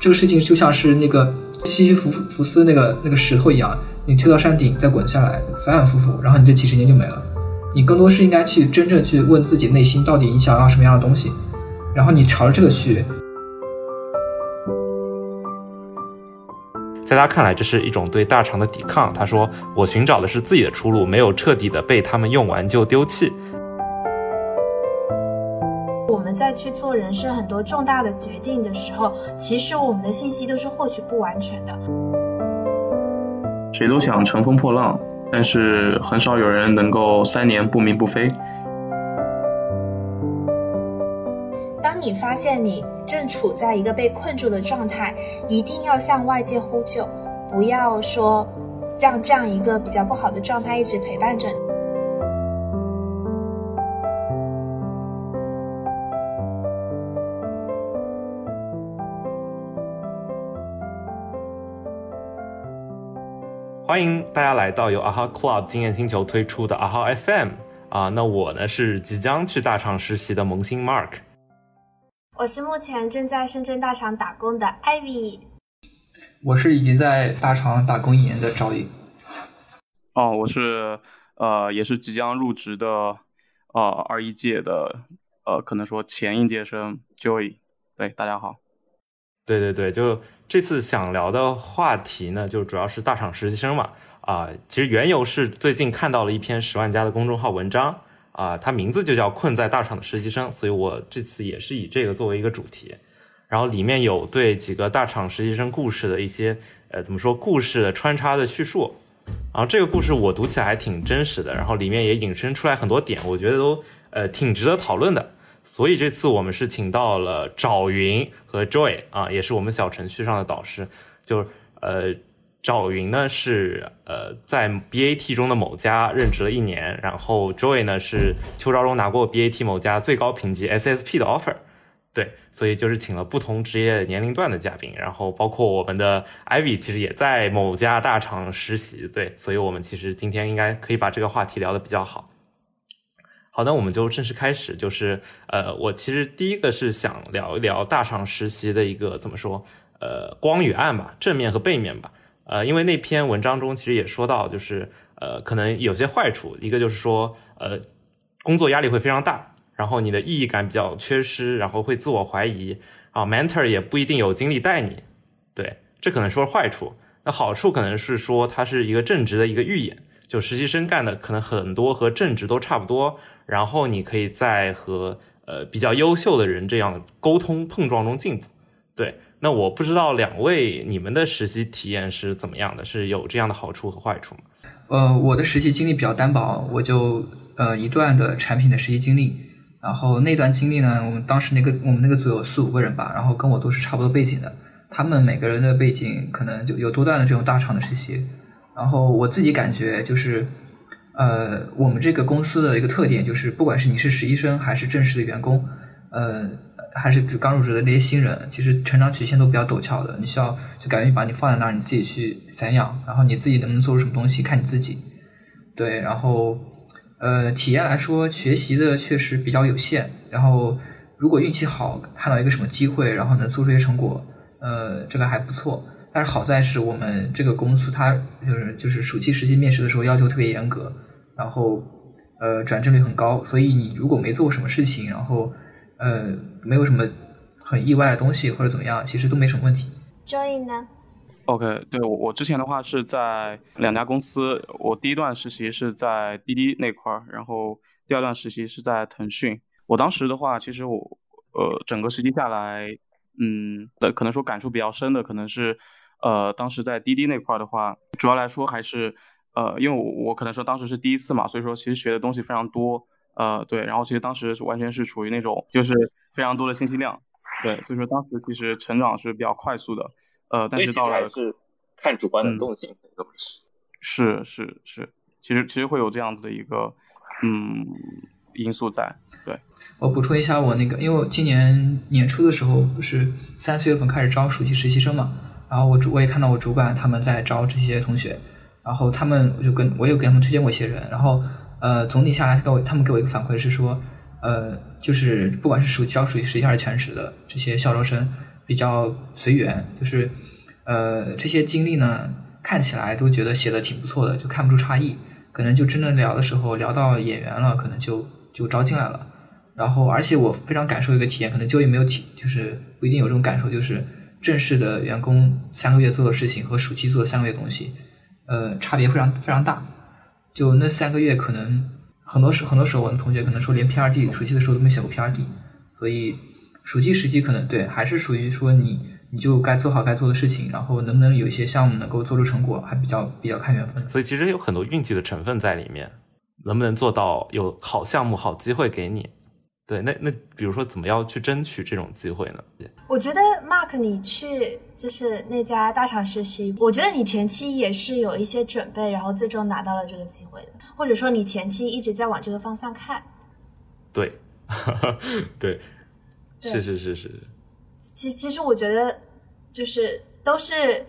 这个事情就像是那个西西弗弗斯那个那个石头一样，你推到山顶再滚下来，反反复复，然后你这几十年就没了。你更多是应该去真正去问自己内心到底你想要什么样的东西，然后你朝着这个去。在他看来，这是一种对大厂的抵抗。他说：“我寻找的是自己的出路，没有彻底的被他们用完就丢弃。”在去做人生很多重大的决定的时候，其实我们的信息都是获取不完全的。谁都想乘风破浪，但是很少有人能够三年不鸣不飞。当你发现你正处在一个被困住的状态，一定要向外界呼救，不要说让这样一个比较不好的状态一直陪伴着你。欢迎大家来到由 AHA Club 经验星球推出的 AHA FM 啊，那我呢是即将去大厂实习的萌新 Mark。我是目前正在深圳大厂打工的 Ivy，我是已经在大厂打工一年的赵颖。哦，我是呃，也是即将入职的呃二一届的呃，可能说前应届生 Joy。对，大家好。对对对，就这次想聊的话题呢，就主要是大厂实习生嘛。啊，其实缘由是最近看到了一篇十万加的公众号文章。啊，它名字就叫困在大厂的实习生，所以我这次也是以这个作为一个主题，然后里面有对几个大厂实习生故事的一些，呃，怎么说故事的穿插的叙述，然后这个故事我读起来还挺真实的，然后里面也引申出来很多点，我觉得都呃挺值得讨论的，所以这次我们是请到了找云和 Joy 啊，也是我们小程序上的导师，就呃。赵云呢是呃在 BAT 中的某家任职了一年，然后 Joy 呢是秋招中拿过 BAT 某家最高评级 SSP 的 offer，对，所以就是请了不同职业年龄段的嘉宾，然后包括我们的 Ivy 其实也在某家大厂实习，对，所以我们其实今天应该可以把这个话题聊得比较好。好，那我们就正式开始，就是呃我其实第一个是想聊一聊大厂实习的一个怎么说呃光与暗吧，正面和背面吧。呃，因为那篇文章中其实也说到，就是呃，可能有些坏处，一个就是说，呃，工作压力会非常大，然后你的意义感比较缺失，然后会自我怀疑啊，mentor 也不一定有精力带你，对，这可能说是坏处。那好处可能是说它是一个正直的一个预演，就实习生干的可能很多和正职都差不多，然后你可以在和呃比较优秀的人这样沟通碰撞中进步，对。那我不知道两位你们的实习体验是怎么样的，是有这样的好处和坏处吗？呃，我的实习经历比较单薄，我就呃一段的产品的实习经历，然后那段经历呢，我们当时那个我们那个组有四五个人吧，然后跟我都是差不多背景的，他们每个人的背景可能就有多段的这种大厂的实习，然后我自己感觉就是，呃，我们这个公司的一个特点就是，不管是你是实习生还是正式的员工，呃。还是就刚入职的那些新人，其实成长曲线都比较陡峭的。你需要就感觉把你放在那儿，你自己去散养，然后你自己能不能做出什么东西，看你自己。对，然后呃，体验来说，学习的确实比较有限。然后如果运气好，看到一个什么机会，然后能做出一些成果，呃，这个还不错。但是好在是我们这个公司，它就是就是暑期实习面试的时候要求特别严格，然后呃，转正率很高。所以你如果没做过什么事情，然后呃，没有什么很意外的东西或者怎么样，其实都没什么问题。Joy 呢？OK，对我我之前的话是在两家公司，我第一段实习是在滴滴那块儿，然后第二段实习是在腾讯。我当时的话，其实我呃整个实习下来，嗯，的可能说感触比较深的，可能是呃当时在滴滴那块儿的话，主要来说还是呃因为我我可能说当时是第一次嘛，所以说其实学的东西非常多。呃，对，然后其实当时完全是处于那种就是非常多的信息量，对，所以说当时其实成长是比较快速的，呃，但是到了是看主观能动性，都不是，是是是，其实其实会有这样子的一个嗯因素在，对。我补充一下，我那个，因为我今年年初的时候不是三四月份开始招暑期实习生嘛，然后我主我也看到我主管他们在招这些同学，然后他们我就跟我有给他们推荐过一些人，然后。呃，总体下来，给我他们给我一个反馈是说，呃，就是不管是暑期招暑期实习还是全职的这些校招生，比较随缘，就是呃这些经历呢看起来都觉得写的挺不错的，就看不出差异。可能就真正聊的时候聊到演员了，可能就就招进来了。然后而且我非常感受一个体验，可能就业没有体，就是不一定有这种感受，就是正式的员工三个月做的事情和暑期做的三个月东西，呃差别非常非常大。就那三个月可能。很多时，很多时候，我的同学可能说连 P R D 暑期的时候都没写过 P R D，所以暑期实习可能对还是属于说你你就该做好该做的事情，然后能不能有一些项目能够做出成果，还比较比较看缘分。所以其实有很多运气的成分在里面，能不能做到有好项目、好机会给你？对，那那比如说怎么样去争取这种机会呢？我觉得 Mark，你去就是那家大厂实习，我觉得你前期也是有一些准备，然后最终拿到了这个机会的，或者说你前期一直在往这个方向看。对，对，是是是是。其其实我觉得就是都是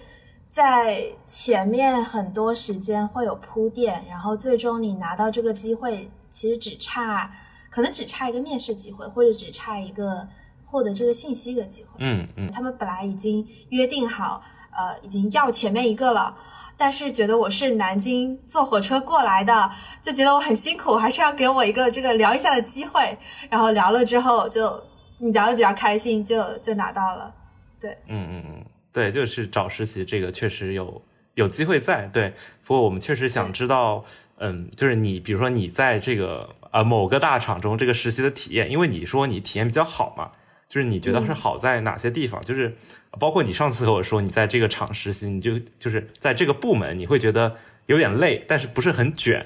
在前面很多时间会有铺垫，然后最终你拿到这个机会，其实只差。可能只差一个面试机会，或者只差一个获得这个信息的机会。嗯嗯，他们本来已经约定好，呃，已经要前面一个了，但是觉得我是南京坐火车过来的，就觉得我很辛苦，还是要给我一个这个聊一下的机会。然后聊了之后，就你聊的比较开心，就就拿到了。对，嗯嗯嗯，对，就是找实习这个确实有有机会在。对，不过我们确实想知道，嗯，就是你，比如说你在这个。呃，某个大厂中这个实习的体验，因为你说你体验比较好嘛，就是你觉得是好在哪些地方？就是包括你上次和我说，你在这个厂实习，你就就是在这个部门，你会觉得有点累，但是不是很卷。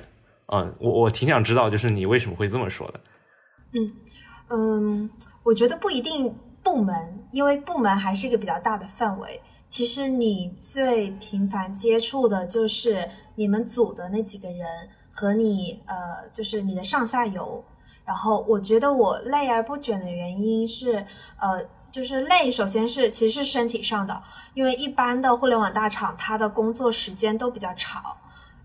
嗯，我我挺想知道，就是你为什么会这么说的？嗯嗯，我觉得不一定部门，因为部门还是一个比较大的范围。其实你最频繁接触的就是你们组的那几个人。和你呃，就是你的上下游，然后我觉得我累而不卷的原因是，呃，就是累，首先是其实是身体上的，因为一般的互联网大厂，它的工作时间都比较长，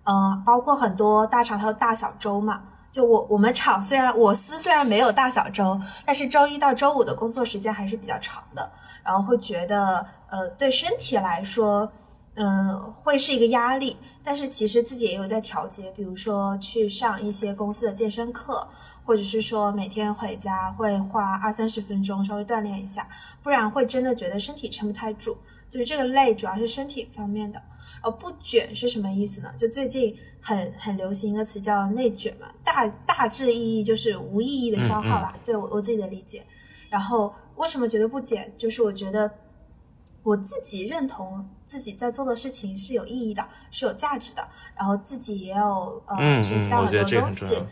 嗯，包括很多大厂它有大小周嘛，就我我们厂虽然我司虽然没有大小周，但是周一到周五的工作时间还是比较长的，然后会觉得呃，对身体来说，嗯，会是一个压力。但是其实自己也有在调节，比如说去上一些公司的健身课，或者是说每天回家会花二三十分钟稍微锻炼一下，不然会真的觉得身体撑不太住。就是这个累主要是身体方面的，而不卷是什么意思呢？就最近很很流行一个词叫内卷嘛，大大致意义就是无意义的消耗吧，对我我自己的理解。然后为什么觉得不减？就是我觉得我自己认同。自己在做的事情是有意义的，是有价值的，然后自己也有呃学习到很多东西，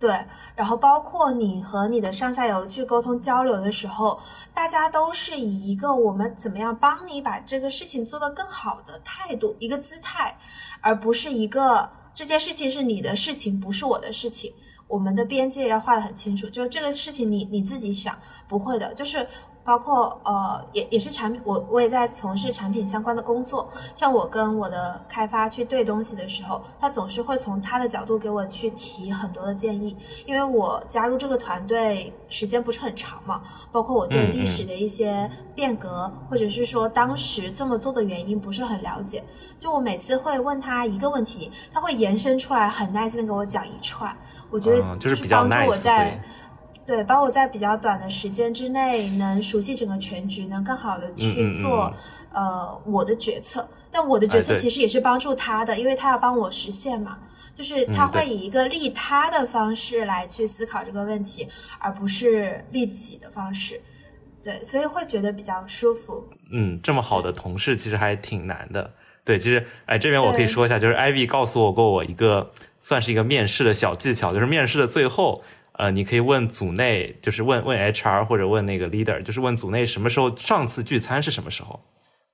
对，然后包括你和你的上下游去沟通交流的时候，大家都是以一个我们怎么样帮你把这个事情做得更好的态度，一个姿态，而不是一个这件事情是你的事情，不是我的事情，我们的边界要画得很清楚，就是这个事情你你自己想不会的，就是。包括呃，也也是产品，我我也在从事产品相关的工作。像我跟我的开发去对东西的时候，他总是会从他的角度给我去提很多的建议。因为我加入这个团队时间不是很长嘛，包括我对历史的一些变革，或者是说当时这么做的原因不是很了解。就我每次会问他一个问题，他会延伸出来很耐心的给我讲一串。我觉得就是帮助我在。对，帮我在比较短的时间之内能熟悉整个全局，能更好的去做呃我的决策。但我的决策其实也是帮助他的，因为他要帮我实现嘛。就是他会以一个利他的方式来去思考这个问题，而不是利己的方式。对，所以会觉得比较舒服。嗯，这么好的同事其实还挺难的。对，其实哎，这边我可以说一下，就是 Ivy 告诉我过我一个算是一个面试的小技巧，就是面试的最后。呃，你可以问组内，就是问问 HR 或者问那个 leader，就是问组内什么时候上次聚餐是什么时候，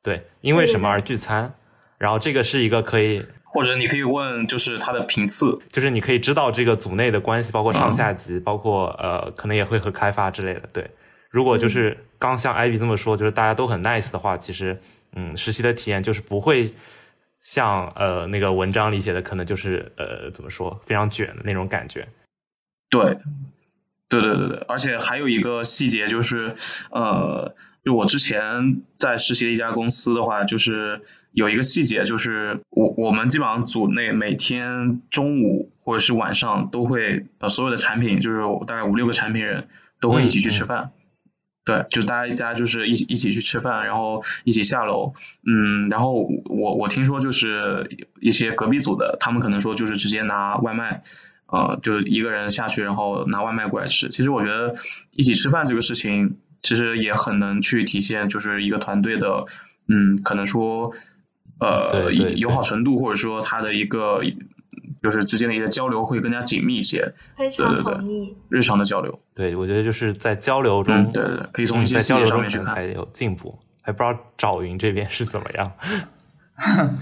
对，因为什么而聚餐，然后这个是一个可以，或者你可以问就是他的频次，就是你可以知道这个组内的关系，包括上下级，包括呃，可能也会和开发之类的，对。如果就是刚像艾比这么说，就是大家都很 nice 的话，其实嗯，实习的体验就是不会像呃那个文章里写的，可能就是呃怎么说非常卷的那种感觉。对，对对对对，而且还有一个细节就是，呃就我之前在实习的一家公司的话，就是有一个细节，就是我我们基本上组内每天中午或者是晚上都会呃所有的产品，就是大概五六个产品人都会一起去吃饭。对，就大家大家就是一起一起去吃饭，然后一起下楼，嗯，然后我我听说就是一些隔壁组的，他们可能说就是直接拿外卖，呃，就是一个人下去，然后拿外卖过来吃。其实我觉得一起吃饭这个事情，其实也很能去体现就是一个团队的，嗯，可能说呃友好程度，或者说他的一个。就是之间的一些交流会更加紧密一些，非常同意。日常的交流，对我觉得就是在交流中，对对，可以从一些交流中去才有进步。还不知道找云这边是怎么样。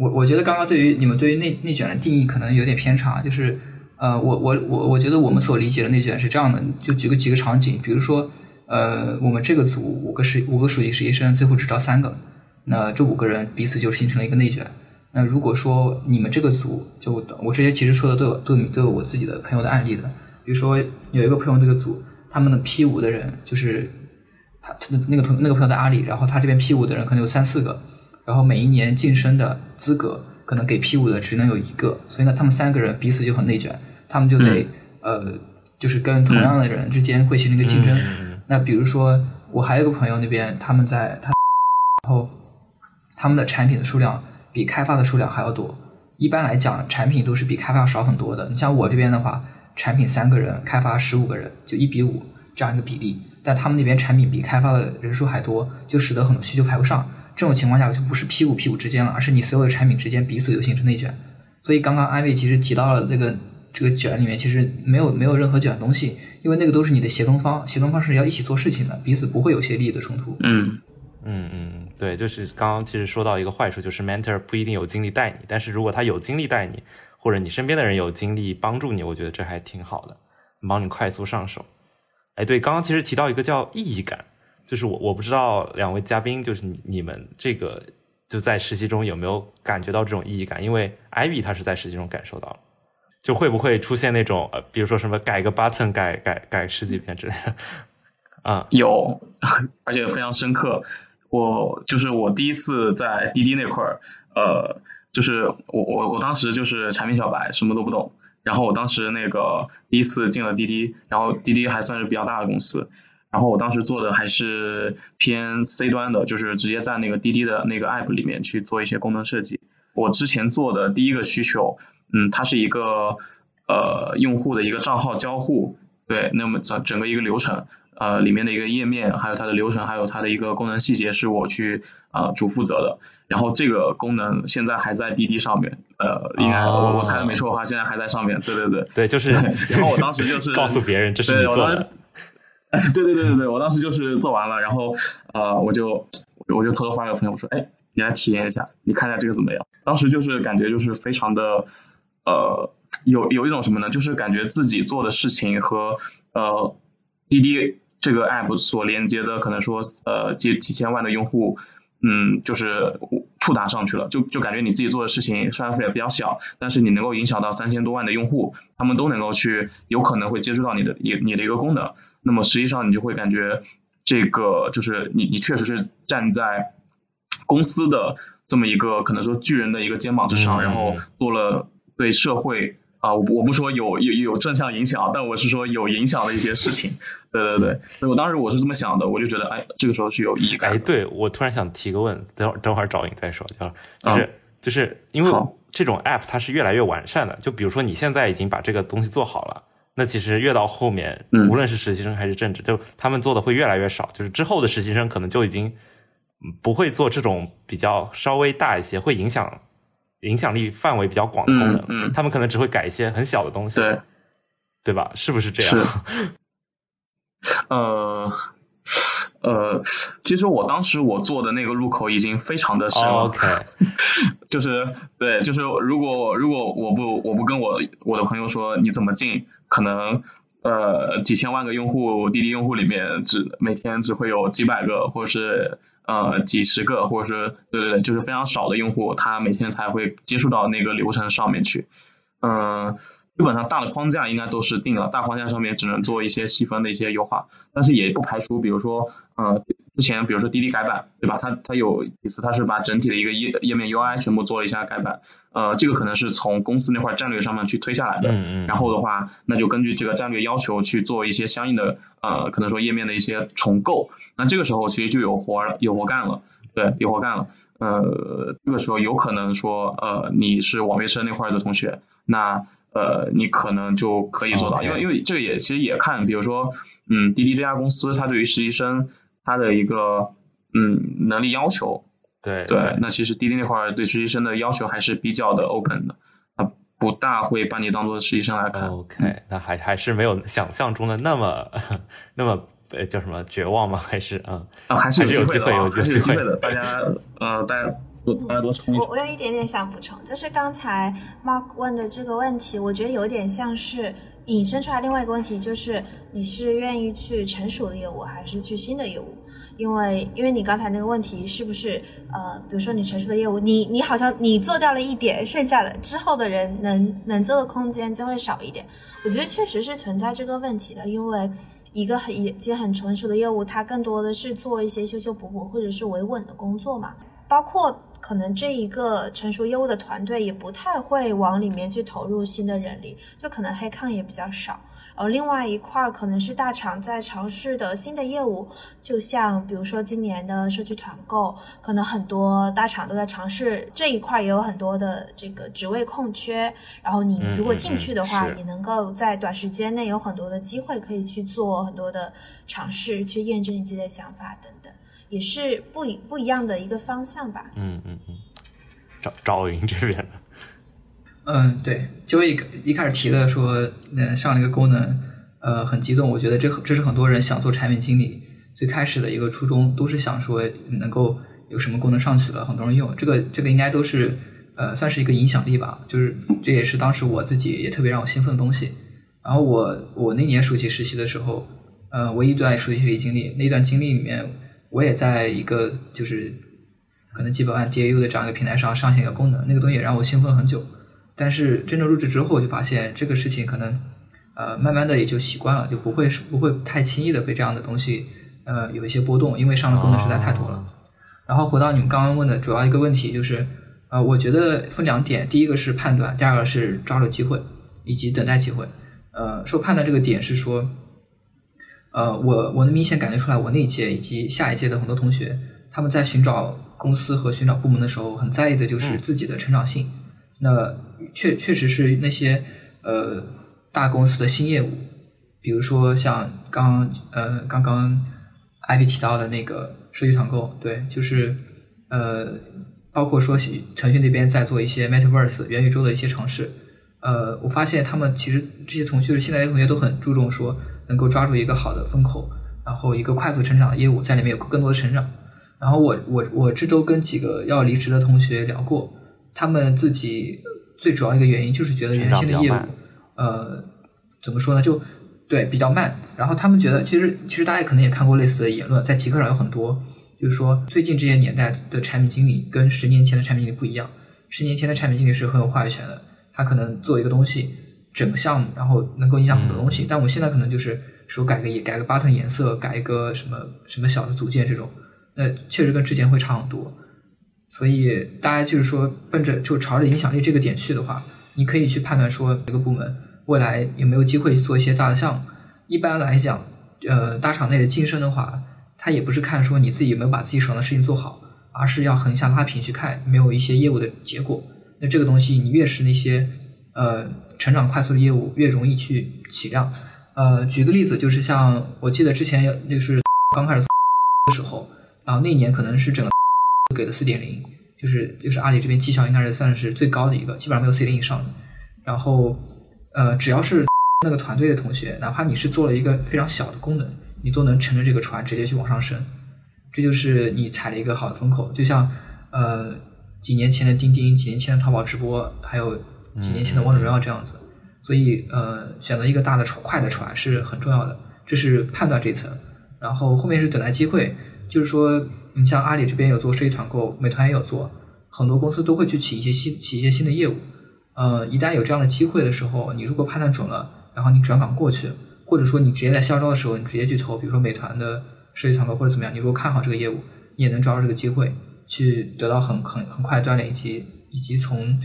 我我觉得刚刚对于你们对于内内卷的定义可能有点偏差，就是呃，我我我我觉得我们所理解的内卷是这样的，就举个几个场景，比如说呃，我们这个组五个实五个暑期实习生，最后只招三个，那这五个人彼此就形成了一个内卷。那如果说你们这个组，就我这些其实说的都有都有都有我自己的朋友的案例的，比如说有一个朋友这个组，他们的 P 五的人就是他他的那个同那个朋友在阿里，然后他这边 P 五的人可能有三四个，然后每一年晋升的资格可能给 P 五的只能有一个，所以呢，他们三个人彼此就很内卷，他们就得呃，就是跟同样的人之间会形成一个竞争。那比如说我还有个朋友那边，他们在他 然后他们的产品的数量。比开发的数量还要多。一般来讲，产品都是比开发少很多的。你像我这边的话，产品三个人，开发十五个人，就一比五这样一个比例。但他们那边产品比开发的人数还多，就使得很多需求排不上。这种情况下，就不是 P 五 P 五之间了，而是你所有的产品之间彼此有形成内卷。所以刚刚安慰其实提到了这个这个卷里面，其实没有没有任何卷东西，因为那个都是你的协同方，协同方是要一起做事情的，彼此不会有些利益的冲突。嗯。嗯嗯，对，就是刚刚其实说到一个坏处，就是 mentor 不一定有精力带你，但是如果他有精力带你，或者你身边的人有精力帮助你，我觉得这还挺好的，帮你快速上手。哎，对，刚刚其实提到一个叫意义感，就是我我不知道两位嘉宾，就是你们这个就在实习中有没有感觉到这种意义感？因为 Ivy 他是在实习中感受到了，就会不会出现那种呃，比如说什么改个 button 改改改十几篇之类的？啊，有，而且非常深刻。我就是我第一次在滴滴那块儿，呃，就是我我我当时就是产品小白，什么都不懂。然后我当时那个第一次进了滴滴，然后滴滴还算是比较大的公司。然后我当时做的还是偏 C 端的，就是直接在那个滴滴的那个 App 里面去做一些功能设计。我之前做的第一个需求，嗯，它是一个呃用户的一个账号交互，对，那么整整个一个流程。呃，里面的一个页面，还有它的流程，还有它的一个功能细节，是我去呃主负责的。然后这个功能现在还在滴滴上面，呃，应该我我猜的没错的话，现在还在上面。对对对，对，就是。然后我当时就是告诉别人这是你做的。对对对对对，我当时就是做完了，然后呃，我就我就偷偷发给朋友我说，哎，你来体验一下，你看一下这个怎么样？当时就是感觉就是非常的呃，有有一种什么呢？就是感觉自己做的事情和呃滴滴。这个 app 所连接的可能说呃几几千万的用户，嗯，就是触达上去了，就就感觉你自己做的事情虽然说也比较小，但是你能够影响到三千多万的用户，他们都能够去有可能会接触到你的一你的一个功能，那么实际上你就会感觉这个就是你你确实是站在公司的这么一个可能说巨人的一个肩膀之上，然后做了对社会。啊，我我不说有有有正向影响，但我是说有影响的一些事情。对对对，所以我当时我是这么想的，我就觉得，哎，这个时候是有意义感。哎，对我突然想提个问，等会儿等会儿找你再说，就是就是因为这种 app 它是越来越完善的，就比如说你现在已经把这个东西做好了，那其实越到后面，无论是实习生还是正职，就他们做的会越来越少，就是之后的实习生可能就已经不会做这种比较稍微大一些会影响。影响力范围比较广的功能，他们可能只会改一些很小的东西，对，对吧？是不是这样？呃呃，其实我当时我做的那个入口已经非常的深了，就是对，就是如果如果我不我不跟我我的朋友说你怎么进，可能呃几千万个用户滴滴用户里面只每天只会有几百个或者是。呃，几十个，或者是对对对，就是非常少的用户，他每天才会接触到那个流程上面去。嗯，基本上大的框架应该都是定了，大框架上面只能做一些细分的一些优化，但是也不排除，比如说，呃，之前比如说滴滴改版，对吧？它它有一次它是把整体的一个页页面 UI 全部做了一下改版，呃，这个可能是从公司那块战略上面去推下来的。嗯嗯。然后的话，那就根据这个战略要求去做一些相应的呃，可能说页面的一些重构。那这个时候其实就有活有活干了，对，有活干了。呃，这个时候有可能说呃，你是网约车那块的同学，那呃，你可能就可以做到，因为因为这个也其实也看，比如说。嗯，滴滴这家公司，它对于实习生它的一个嗯能力要求，对对，那其实滴滴那块对实习生的要求还是比较的 open 的，它不大会把你当做实习生来看。OK，那还还是没有想象中的那么那么呃叫什么绝望吗？还是啊啊还是有机会有机会的，大家呃大家多大家多充我我有一点点想补充，就是刚才 Mark 问的这个问题，我觉得有点像是。引申出来另外一个问题就是，你是愿意去成熟的业务，还是去新的业务？因为，因为你刚才那个问题是不是，呃，比如说你成熟的业务，你你好像你做掉了一点，剩下的之后的人能能做的空间就会少一点。我觉得确实是存在这个问题的，因为一个很已经很成熟的业务，它更多的是做一些修修补补或者是维稳的工作嘛，包括。可能这一个成熟业务的团队也不太会往里面去投入新的人力，就可能黑抗也比较少。而另外一块儿可能是大厂在尝试的新的业务，就像比如说今年的社区团购，可能很多大厂都在尝试这一块，也有很多的这个职位空缺。然后你如果进去的话，你能够在短时间内有很多的机会可以去做很多的尝试，去验证你自己的想法等等。也是不一不一样的一个方向吧。嗯嗯嗯，赵赵云这边的，嗯，对，就一一开始提了说，嗯，上了一个功能，呃，很激动。我觉得这这是很多人想做产品经理最开始的一个初衷，都是想说能够有什么功能上去了，很多人用。这个这个应该都是呃，算是一个影响力吧。就是这也是当时我自己也特别让我兴奋的东西。然后我我那年暑期实习的时候，呃，唯一一段暑期实习经历，那段经历里面。我也在一个就是可能几百万 DAU 的这样一个平台上上线一个功能，那个东西也让我兴奋了很久。但是真正入职之后，就发现这个事情可能呃慢慢的也就习惯了，就不会不会太轻易的被这样的东西呃有一些波动，因为上的功能实在太多了。然后回到你们刚刚问的主要一个问题，就是呃我觉得分两点，第一个是判断，第二个是抓住机会以及等待机会。呃，说判断这个点是说。呃，我我能明显感觉出来，我那一届以及下一届的很多同学，他们在寻找公司和寻找部门的时候，很在意的就是自己的成长性。那确确实是那些呃大公司的新业务，比如说像刚呃刚刚艾比提到的那个社区团购，对，就是呃包括说腾讯那边在做一些 Metaverse 元宇宙的一些尝试。呃，我发现他们其实这些同学，现在的同学都很注重说。能够抓住一个好的风口，然后一个快速成长的业务，在里面有更多的成长。然后我我我这周跟几个要离职的同学聊过，他们自己最主要一个原因就是觉得原先的业务，呃，怎么说呢？就对比较慢。然后他们觉得，其实其实大家可能也看过类似的言论，在极客上有很多，就是说最近这些年代的产品经理跟十年前的产品经理不一样。十年前的产品经理是很有话语权的，他可能做一个东西。整个项目，然后能够影响很多东西，但我现在可能就是说改个改个 button 颜色，改一个什么什么小的组件这种，那确实跟之前会差很多。所以大家就是说奔着就朝着影响力这个点去的话，你可以去判断说这个部门未来有没有机会去做一些大的项目。一般来讲，呃，大厂内的晋升的话，它也不是看说你自己有没有把自己手上的事情做好，而是要横向拉平去看没有一些业务的结果。那这个东西你越是那些呃。成长快速的业务越容易去起量，呃，举个例子，就是像我记得之前就是 刚开始 的时候，然后那年可能是整个 给的四点零，就是就是阿里这边绩效应该是算是最高的一个，基本上没有四点零以上的。然后，呃，只要是那个团队的同学，哪怕你是做了一个非常小的功能，你都能乘着这个船直接去往上升，这就是你踩了一个好的风口。就像呃几年前的钉钉，几年前的淘宝直播，还有。几年前的王者荣耀这样子，所以呃，选择一个大的船、快的船是很重要的，这是判断这一层。然后后面是等待机会，就是说，你像阿里这边有做设计团购，美团也有做，很多公司都会去起一些新、起一些新的业务。呃，一旦有这样的机会的时候，你如果判断准了，然后你转岗过去，或者说你直接在校招的时候，你直接去投，比如说美团的设计团购或者怎么样，你如果看好这个业务，你也能抓住这个机会去得到很很很快的锻炼，以及以及从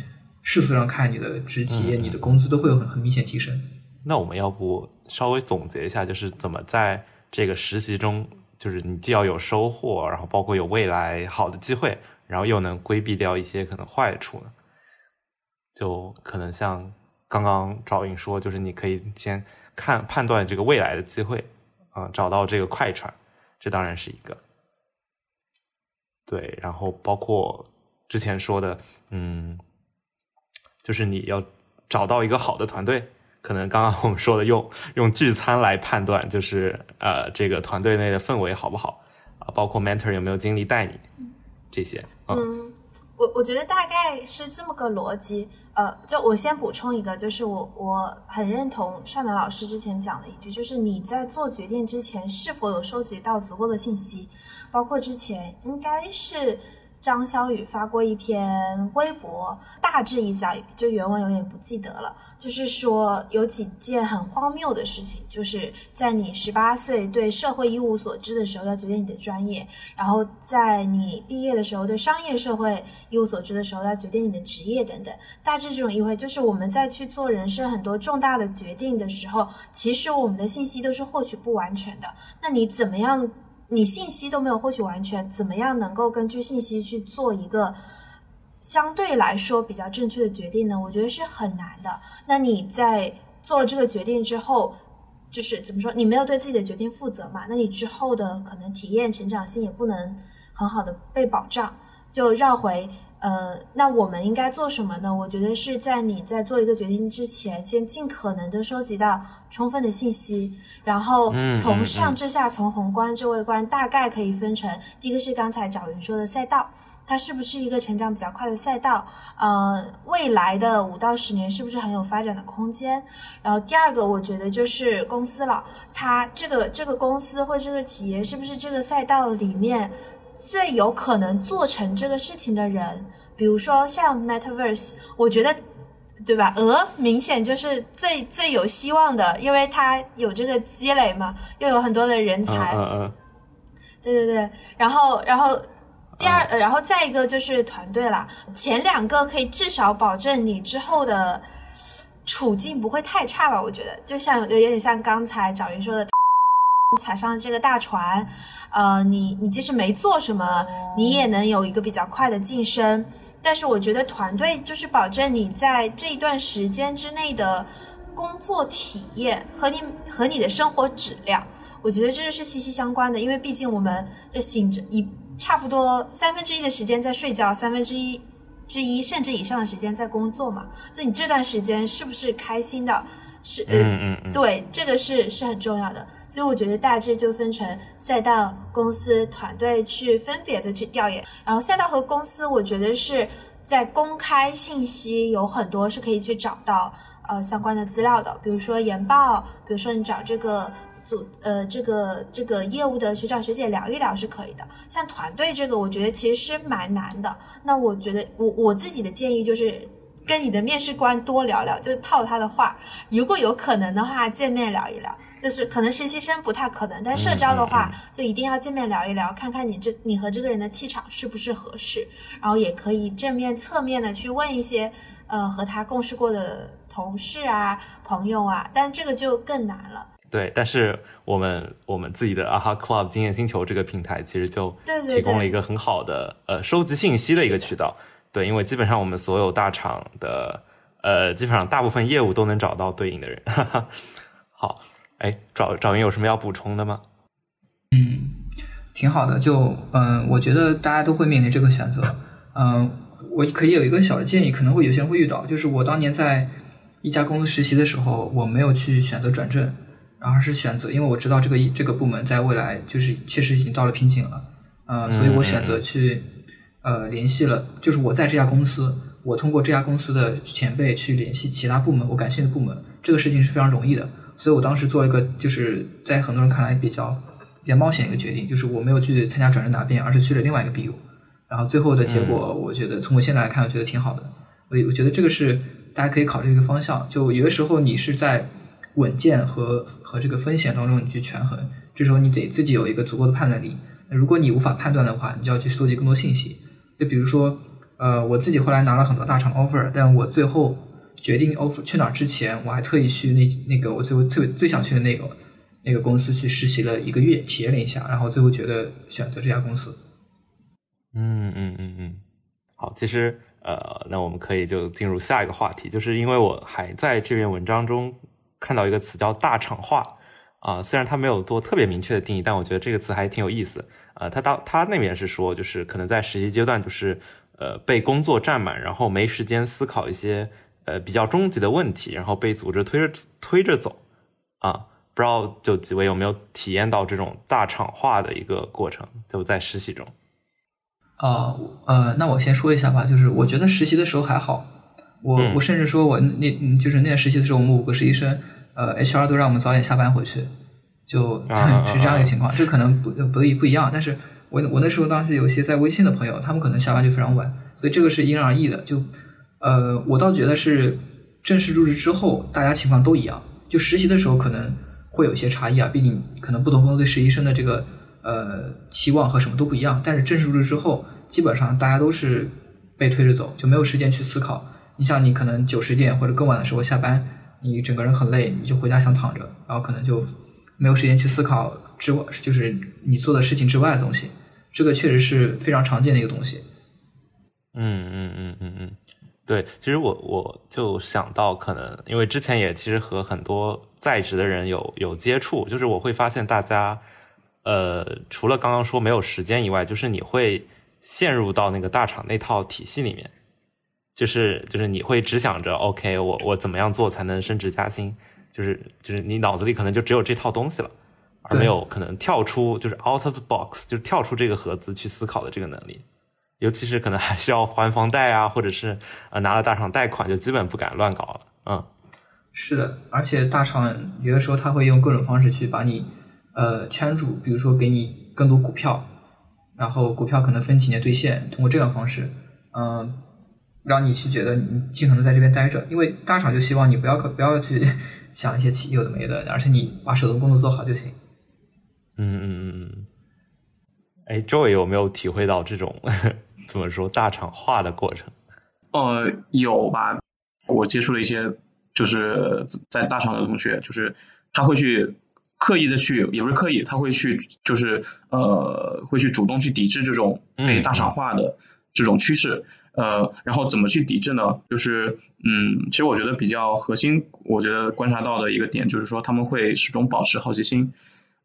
世俗上看你的职级、你的工资都会有很很明显提升。那我们要不稍微总结一下，就是怎么在这个实习中，就是你既要有收获，然后包括有未来好的机会，然后又能规避掉一些可能坏处呢？就可能像刚刚赵颖说，就是你可以先看判断这个未来的机会，啊、找到这个快船，这当然是一个。对，然后包括之前说的，嗯，就是你要找到一个好的团队，可能刚刚我们说的用用聚餐来判断，就是呃这个团队内的氛围好不好啊，包括 mentor 有没有精力带你这些，嗯嗯，我我觉得大概是这么个逻辑。呃，就我先补充一个，就是我我很认同邵楠老师之前讲的一句，就是你在做决定之前是否有收集到足够的信息，包括之前应该是张小雨发过一篇微博，大致一下，就原文有点不记得了。就是说有几件很荒谬的事情，就是在你十八岁对社会一无所知的时候要决定你的专业，然后在你毕业的时候对商业社会一无所知的时候要决定你的职业等等。大致这种意味就是我们在去做人生很多重大的决定的时候，其实我们的信息都是获取不完全的。那你怎么样？你信息都没有获取完全，怎么样能够根据信息去做一个？相对来说比较正确的决定呢，我觉得是很难的。那你在做了这个决定之后，就是怎么说，你没有对自己的决定负责嘛？那你之后的可能体验、成长性也不能很好的被保障。就绕回，呃，那我们应该做什么呢？我觉得是在你在做一个决定之前，先尽可能的收集到充分的信息，然后从上至下，从宏观至微观，大概可以分成，第一个是刚才找云说的赛道。它是不是一个成长比较快的赛道？呃，未来的五到十年是不是很有发展的空间？然后第二个，我觉得就是公司了，它这个这个公司或这个企业是不是这个赛道里面最有可能做成这个事情的人？比如说像 Metaverse，我觉得，对吧？鹅明显就是最最有希望的，因为它有这个积累嘛，又有很多的人才。嗯嗯。对对对，然后然后。第二，然后再一个就是团队啦。前两个可以至少保证你之后的处境不会太差吧？我觉得，就像有点像刚才找云说的，踩上这个大船，呃，你你即使没做什么，你也能有一个比较快的晋升。但是我觉得团队就是保证你在这一段时间之内的工作体验和你和你的生活质量，我觉得这个是息息相关的。因为毕竟我们这醒着一。差不多三分之一的时间在睡觉，三分之一之一甚至以上的时间在工作嘛。就你这段时间是不是开心的？是，嗯嗯，对，这个是是很重要的。所以我觉得大致就分成赛道、公司、团队去分别的去调研。然后赛道和公司，我觉得是在公开信息有很多是可以去找到呃相关的资料的，比如说研报，比如说你找这个。组呃，这个这个业务的学长学姐聊一聊是可以的。像团队这个，我觉得其实是蛮难的。那我觉得我我自己的建议就是，跟你的面试官多聊聊，就是套他的话。如果有可能的话，见面聊一聊。就是可能实习生不太可能，但社招的话，就一定要见面聊一聊，看看你这你和这个人的气场是不是合适。然后也可以正面侧面的去问一些呃和他共事过的同事啊、朋友啊，但这个就更难了。对，但是我们我们自己的 AHA Club 经验星球这个平台，其实就提供了一个很好的呃收集信息的一个渠道。对，因为基本上我们所有大厂的呃，基本上大部分业务都能找到对应的人。好，哎，找找云有什么要补充的吗？嗯，挺好的。就嗯，我觉得大家都会面临这个选择。嗯，我可以有一个小的建议，可能会有些人会遇到，就是我当年在一家公司实习的时候，我没有去选择转正。而是选择，因为我知道这个这个部门在未来就是确实已经到了瓶颈了，呃，所以我选择去呃联系了，就是我在这家公司，我通过这家公司的前辈去联系其他部门，我感兴趣的部门，这个事情是非常容易的，所以我当时做一个就是在很多人看来比较比较冒险一个决定，就是我没有去参加转正答辩，而是去了另外一个 BU，然后最后的结果，我觉得从我现在来看，我觉得挺好的，我我觉得这个是大家可以考虑一个方向，就有的时候你是在。稳健和和这个风险当中，你去权衡，这时候你得自己有一个足够的判断力。那如果你无法判断的话，你就要去搜集更多信息。就比如说，呃，我自己后来拿了很多大厂 offer，但我最后决定 offer 去哪儿之前，我还特意去那那个我最后特别最想去的那个那个公司去实习了一个月，体验了一下，然后最后觉得选择这家公司。嗯嗯嗯嗯，好，其实呃，那我们可以就进入下一个话题，就是因为我还在这篇文章中看到一个词叫大厂化啊，虽然他没有做特别明确的定义，但我觉得这个词还挺有意思啊。他当他那边是说，就是可能在实习阶段，就是呃被工作占满，然后没时间思考一些呃比较终极的问题，然后被组织推着推着走啊。不知道就几位有没有体验到这种大厂化的一个过程，就在实习中。啊，呃，那我先说一下吧，就是我觉得实习的时候还好，我我甚至说我那就是那年实习的时候，我们五个实习生，呃，HR 都让我们早点下班回去，就 是这样一个情况，这可能不不一不一样，但是我我那时候当时有些在微信的朋友，他们可能下班就非常晚，所以这个是因人而异的，就呃，我倒觉得是正式入职之后，大家情况都一样，就实习的时候可能会有一些差异啊，毕竟可能不同公司对实习生的这个。呃，期望和什么都不一样，但是正式入职之后，基本上大家都是被推着走，就没有时间去思考。你像你可能九十点或者更晚的时候下班，你整个人很累，你就回家想躺着，然后可能就没有时间去思考之外，就是你做的事情之外的东西。这个确实是非常常见的一个东西。嗯嗯嗯嗯嗯，对，其实我我就想到，可能因为之前也其实和很多在职的人有有接触，就是我会发现大家。呃，除了刚刚说没有时间以外，就是你会陷入到那个大厂那套体系里面，就是就是你会只想着 OK，我我怎么样做才能升职加薪，就是就是你脑子里可能就只有这套东西了，而没有可能跳出就是 out of the box，就是跳出这个盒子去思考的这个能力，尤其是可能还需要还房贷啊，或者是呃拿了大厂贷款，就基本不敢乱搞了。嗯，是的，而且大厂有的时候他会用各种方式去把你。呃，圈住，比如说给你更多股票，然后股票可能分几年兑现，通过这样方式，嗯，让你去觉得你尽可能在这边待着，因为大厂就希望你不要不要去想一些奇有的没的，而且你把手头工作做好就行。嗯嗯嗯嗯。哎，Joy 有没有体会到这种 怎么说大厂化的过程？呃，有吧。我接触了一些就是在大厂的同学，就是他会去。刻意的去，也不是刻意，他会去，就是呃，会去主动去抵制这种被大厂化的这种趋势，呃，然后怎么去抵制呢？就是，嗯，其实我觉得比较核心，我觉得观察到的一个点就是说，他们会始终保持好奇心，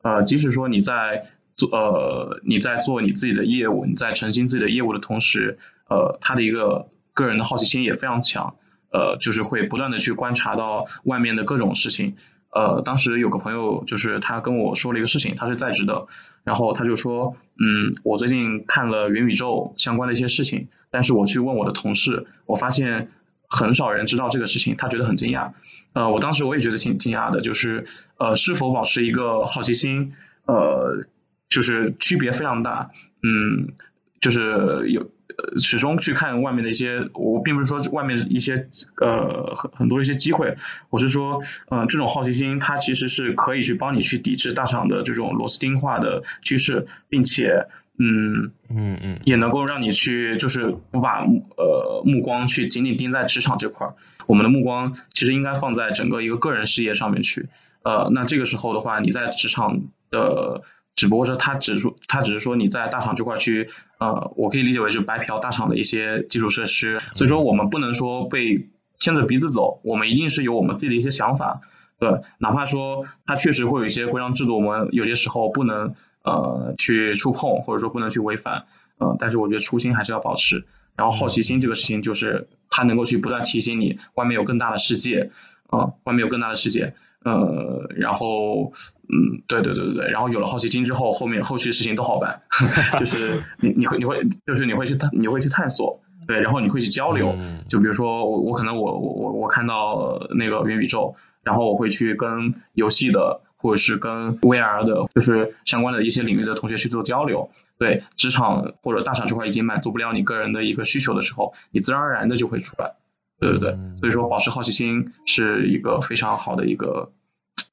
呃，即使说你在做，呃，你在做你自己的业务，你在澄清自己的业务的同时，呃，他的一个个人的好奇心也非常强，呃，就是会不断的去观察到外面的各种事情。呃，当时有个朋友，就是他跟我说了一个事情，他是在职的，然后他就说，嗯，我最近看了元宇宙相关的一些事情，但是我去问我的同事，我发现很少人知道这个事情，他觉得很惊讶。呃，我当时我也觉得挺惊讶的，就是呃，是否保持一个好奇心，呃，就是区别非常大，嗯，就是有。始终去看外面的一些，我并不是说外面一些呃很很多一些机会，我是说，嗯，这种好奇心它其实是可以去帮你去抵制大厂的这种螺丝钉化的趋势，并且，嗯嗯嗯，也能够让你去就是不把呃目光去紧紧盯在职场这块儿，我们的目光其实应该放在整个一个个人事业上面去，呃，那这个时候的话，你在职场的。只不过说他只说他只是说你在大厂这块去，呃，我可以理解为就白嫖大厂的一些基础设施，所以说我们不能说被牵着鼻子走，我们一定是有我们自己的一些想法，对，哪怕说他确实会有一些规章制度，我们有些时候不能呃去触碰，或者说不能去违反，呃，但是我觉得初心还是要保持，然后好奇心这个事情就是它能够去不断提醒你外面有更大的世界，啊，外面有更大的世界。呃，然后，嗯，对对对对对，然后有了好奇心之后，后面后续的事情都好办，就是你你会你会就是你会去探你会去探索，对，然后你会去交流，就比如说我我可能我我我我看到那个元宇宙，然后我会去跟游戏的或者是跟 VR 的，就是相关的一些领域的同学去做交流，对，职场或者大厂这块已经满足不了你个人的一个需求的时候，你自然而然的就会出来。对对对，所以说保持好奇心是一个非常好的一个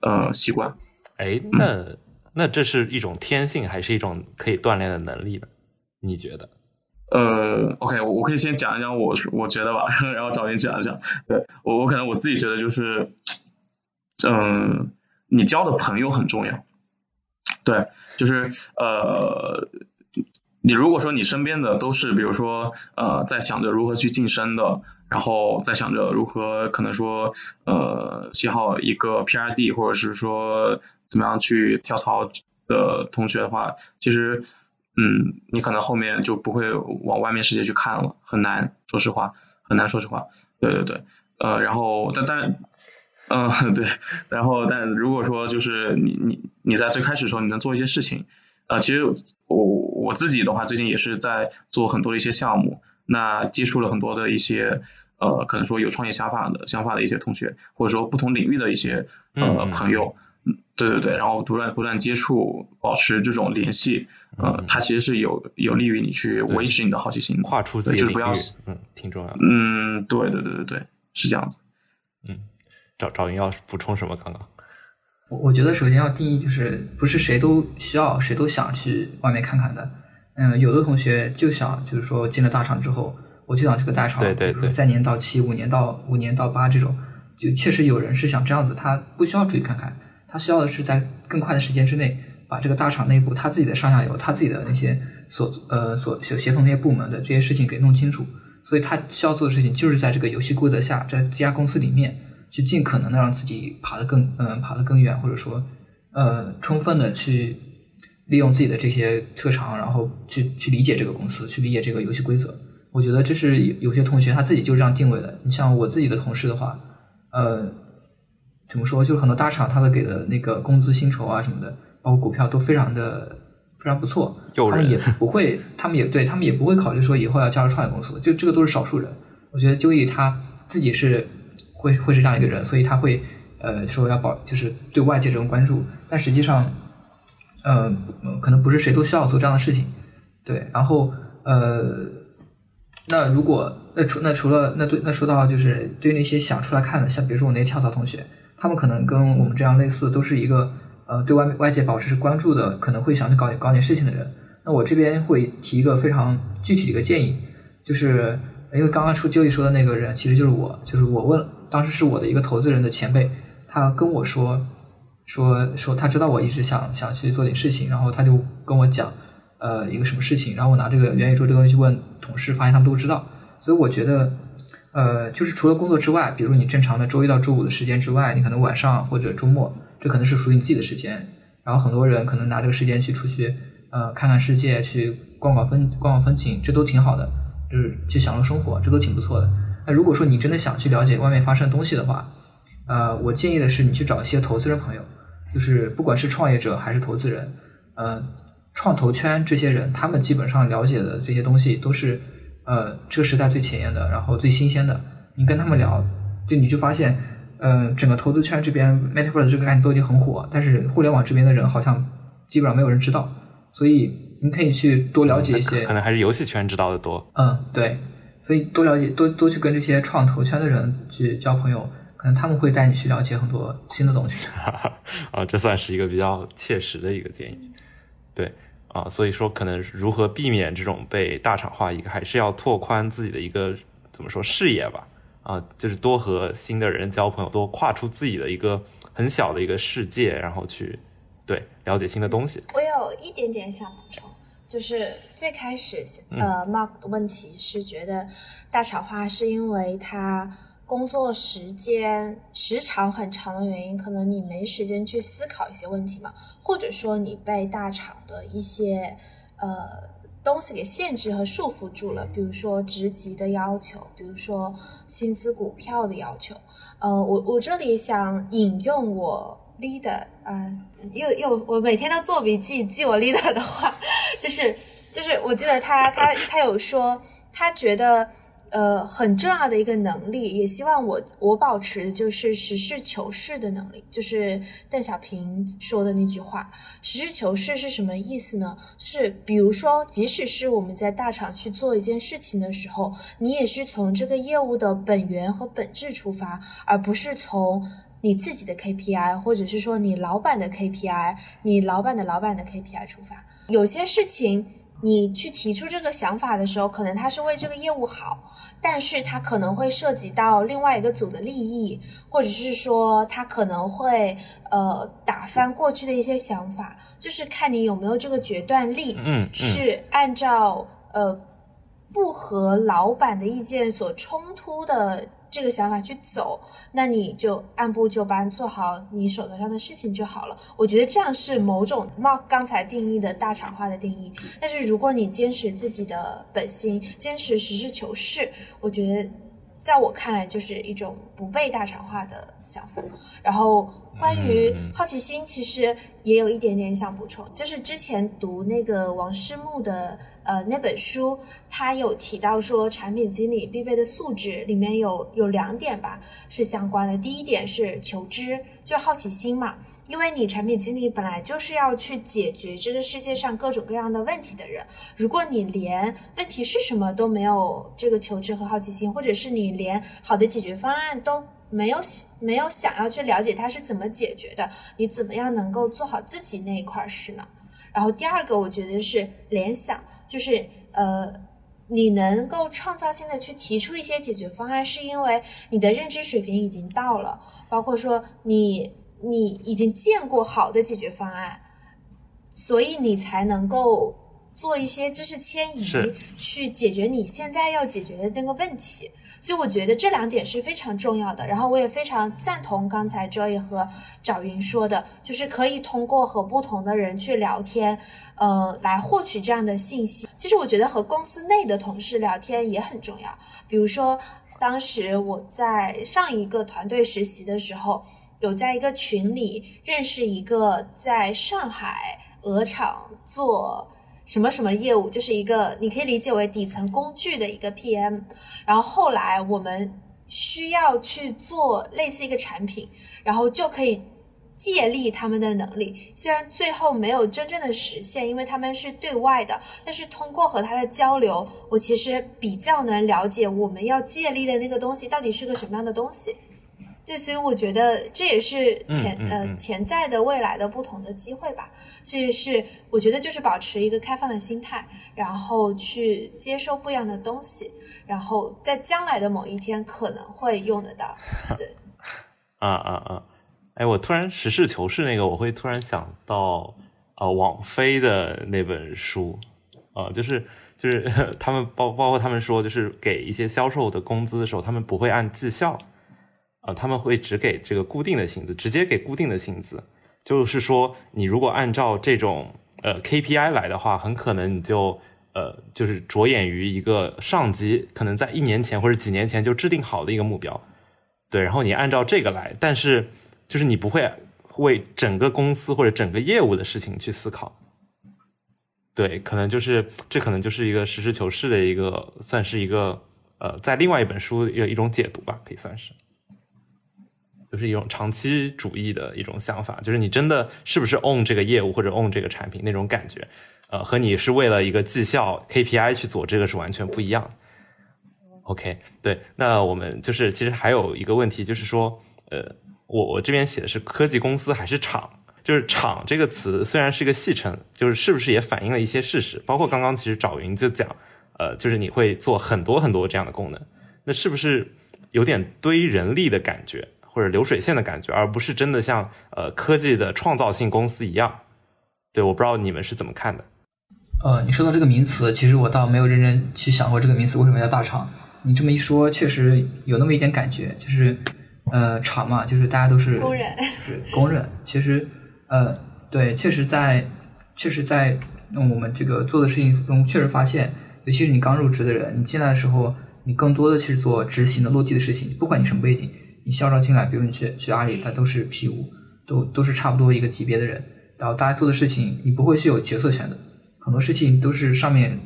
呃习惯。哎，那那这是一种天性，还是一种可以锻炼的能力呢？你觉得？呃，OK，我我可以先讲一讲我我觉得吧，然后找你讲一讲。对我我可能我自己觉得就是，嗯，你交的朋友很重要。对，就是呃，你如果说你身边的都是，比如说呃，在想着如何去晋升的，然后在想着如何可能说呃，写好一个 PRD，或者是说怎么样去跳槽的同学的话，其实。嗯，你可能后面就不会往外面世界去看了，很难，说实话，很难，说实话，对对对，呃，然后但但，嗯，对，然后但如果说就是你你你在最开始的时候你能做一些事情，呃，其实我我自己的话最近也是在做很多的一些项目，那接触了很多的一些呃可能说有创业想法的想法的一些同学，或者说不同领域的一些呃朋友。对对对，然后不断不断接触，保持这种联系，呃，它其实是有有利于你去维持你的好奇心，跨出自己的领域，嗯，挺重要的。嗯，对对对对对，是这样子。嗯，赵赵云要补充什么？刚刚，我我觉得首先要定义，就是不是谁都需要，谁都想去外面看看的。嗯，有的同学就想，就是说进了大厂之后，我就想这个大厂，对对对，三年到七，五年到五年到八这种，就确实有人是想这样子，他不需要出去看看。他需要的是在更快的时间之内，把这个大厂内部他自己的上下游、他自己的那些所呃所协协同那些部门的这些事情给弄清楚。所以他需要做的事情就是在这个游戏规则下，在这家公司里面去尽可能的让自己爬得更嗯爬得更远，或者说呃充分的去利用自己的这些特长，然后去去理解这个公司，去理解这个游戏规则。我觉得这是有有些同学他自己就是这样定位的。你像我自己的同事的话，呃。怎么说？就是很多大厂，他的给的那个工资、薪酬啊什么的，包括股票都非常的非常不错。他们也不会，他们也对他们也不会考虑说以后要加入创业公司。就这个都是少数人。我觉得就义他自己是会会是这样一个人，所以他会呃说要保，就是对外界这种关注。但实际上，呃，可能不是谁都需要做这样的事情。对，然后呃，那如果那除那除了那对那说到就是对那些想出来看的，像比如说我那些跳槽同学。他们可能跟我们这样类似，都是一个呃对外外界保持关注的，可能会想去搞点搞点事情的人。那我这边会提一个非常具体的一个建议，就是因为刚刚说就义说的那个人其实就是我，就是我问当时是我的一个投资人的前辈，他跟我说说说他知道我一直想想去做点事情，然后他就跟我讲呃一个什么事情，然后我拿这个元宇宙这个东西去问同事，发现他们都知道，所以我觉得。呃，就是除了工作之外，比如你正常的周一到周五的时间之外，你可能晚上或者周末，这可能是属于你自己的时间。然后很多人可能拿这个时间去出去，呃，看看世界，去逛逛风逛逛风景，这都挺好的，就是去享受生活，这都挺不错的。那如果说你真的想去了解外面发生的东西的话，呃，我建议的是你去找一些投资人朋友，就是不管是创业者还是投资人，呃，创投圈这些人，他们基本上了解的这些东西都是。呃，这个时代最前沿的，然后最新鲜的，你跟他们聊，就你就发现，呃，整个投资圈这边，Metaverse 这个概念都已经很火，但是互联网这边的人好像基本上没有人知道，所以你可以去多了解一些，可能还是游戏圈知道的多。嗯，对，所以多了解，多多去跟这些创投圈的人去交朋友，可能他们会带你去了解很多新的东西。啊，这算是一个比较切实的一个建议，对。啊，所以说可能如何避免这种被大厂化，一个还是要拓宽自己的一个怎么说视野吧。啊，就是多和新的人交朋友，多跨出自己的一个很小的一个世界，然后去对了解新的东西。我有一点点想补充，就是最开始呃，Mark 的问题是觉得大厂化是因为它。工作时间时长很长的原因，可能你没时间去思考一些问题嘛，或者说你被大厂的一些呃东西给限制和束缚住了，比如说职级的要求，比如说薪资股票的要求。呃，我我这里想引用我 leader 啊，又又我每天都做笔记记我 leader 的话，就是就是我记得他他他有说他觉得。呃，很重要的一个能力，也希望我我保持的就是实事求是的能力，就是邓小平说的那句话。实事求是是什么意思呢？是比如说，即使是我们在大厂去做一件事情的时候，你也是从这个业务的本源和本质出发，而不是从你自己的 KPI，或者是说你老板的 KPI，你老板的老板的 KPI 出发。有些事情你去提出这个想法的时候，可能他是为这个业务好，但是他可能会涉及到另外一个组的利益，或者是说他可能会呃打翻过去的一些想法，就是看你有没有这个决断力，嗯，是按照呃不和老板的意见所冲突的。这个想法去走，那你就按部就班做好你手头上的事情就好了。我觉得这样是某种冒刚才定义的大厂化的定义。但是如果你坚持自己的本心，坚持实事求是，我觉得在我看来就是一种不被大厂化的想法。然后关于好奇心，其实也有一点点想补充，就是之前读那个王诗木的。呃，那本书他有提到说，产品经理必备的素质里面有有两点吧是相关的。第一点是求知，就是好奇心嘛，因为你产品经理本来就是要去解决这个世界上各种各样的问题的人。如果你连问题是什么都没有这个求知和好奇心，或者是你连好的解决方案都没有没有想要去了解它是怎么解决的，你怎么样能够做好自己那一块儿事呢？然后第二个，我觉得是联想。就是呃，你能够创造性的去提出一些解决方案，是因为你的认知水平已经到了，包括说你你已经见过好的解决方案，所以你才能够做一些知识迁移，去解决你现在要解决的那个问题。所以我觉得这两点是非常重要的，然后我也非常赞同刚才 Joy 和找云说的，就是可以通过和不同的人去聊天，呃，来获取这样的信息。其实我觉得和公司内的同事聊天也很重要。比如说，当时我在上一个团队实习的时候，有在一个群里认识一个在上海鹅厂做。什么什么业务就是一个，你可以理解为底层工具的一个 PM，然后后来我们需要去做类似一个产品，然后就可以借力他们的能力，虽然最后没有真正的实现，因为他们是对外的，但是通过和他的交流，我其实比较能了解我们要借力的那个东西到底是个什么样的东西。对，所以我觉得这也是潜呃潜在的未来的不同的机会吧。所以是我觉得就是保持一个开放的心态，然后去接受不一样的东西，然后在将来的某一天可能会用得到。对，啊啊啊！哎，我突然实事求是那个，我会突然想到呃，网飞的那本书啊，就是就是 他们包包括他们说，就是给一些销售的工资的时候，他们不会按绩效。呃，他们会只给这个固定的薪资，直接给固定的薪资。就是说，你如果按照这种呃 KPI 来的话，很可能你就呃就是着眼于一个上级可能在一年前或者几年前就制定好的一个目标，对，然后你按照这个来，但是就是你不会为整个公司或者整个业务的事情去思考。对，可能就是这可能就是一个实事求是的一个，算是一个呃，在另外一本书有一种解读吧，可以算是。就是一种长期主义的一种想法，就是你真的是不是 own 这个业务或者 own 这个产品那种感觉，呃，和你是为了一个绩效 KPI 去做这个是完全不一样。OK，对，那我们就是其实还有一个问题，就是说，呃，我我这边写的是科技公司还是厂？就是厂这个词虽然是一个戏称，就是是不是也反映了一些事实？包括刚刚其实找云就讲，呃，就是你会做很多很多这样的功能，那是不是有点堆人力的感觉？或者流水线的感觉，而不是真的像呃科技的创造性公司一样。对，我不知道你们是怎么看的。呃，你说到这个名词，其实我倒没有认真去想过这个名词为什么叫大厂。你这么一说，确实有那么一点感觉，就是呃厂嘛，就是大家都是工人，是工人。其实呃对，确实在确实在我们这个做的事情中，确实发现，尤其是你刚入职的人，你进来的时候，你更多的去做执行的落地的事情，不管你什么背景。你校招进来，比如你去去阿里，他都是 P 五，都都是差不多一个级别的人。然后大家做的事情，你不会是有决策权的，很多事情都是上面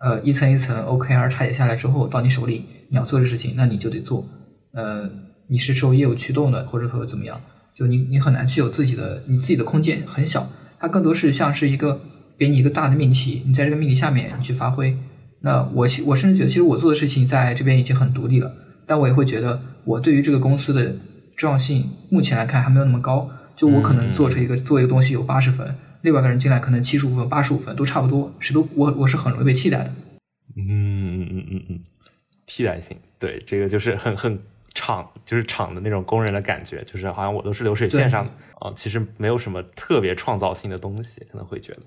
呃一层一层 OKR 拆解下来之后到你手里，你要做的事情，那你就得做。呃，你是受业务驱动的，或者说怎么样？就你你很难去有自己的，你自己的空间很小，它更多是像是一个给你一个大的命题，你在这个命题下面你去发挥。那我我甚至觉得，其实我做的事情在这边已经很独立了。但我也会觉得，我对于这个公司的重要性目前来看还没有那么高。就我可能做出一个做一个东西有八十分，另外一个人进来可能七十五分、八十五分都差不多，谁都我我是很容易被替代的。嗯嗯嗯嗯嗯，替代性，对这个就是很很厂就是厂的那种工人的感觉，就是好像我都是流水线上的啊，其实没有什么特别创造性的东西，可能会觉得。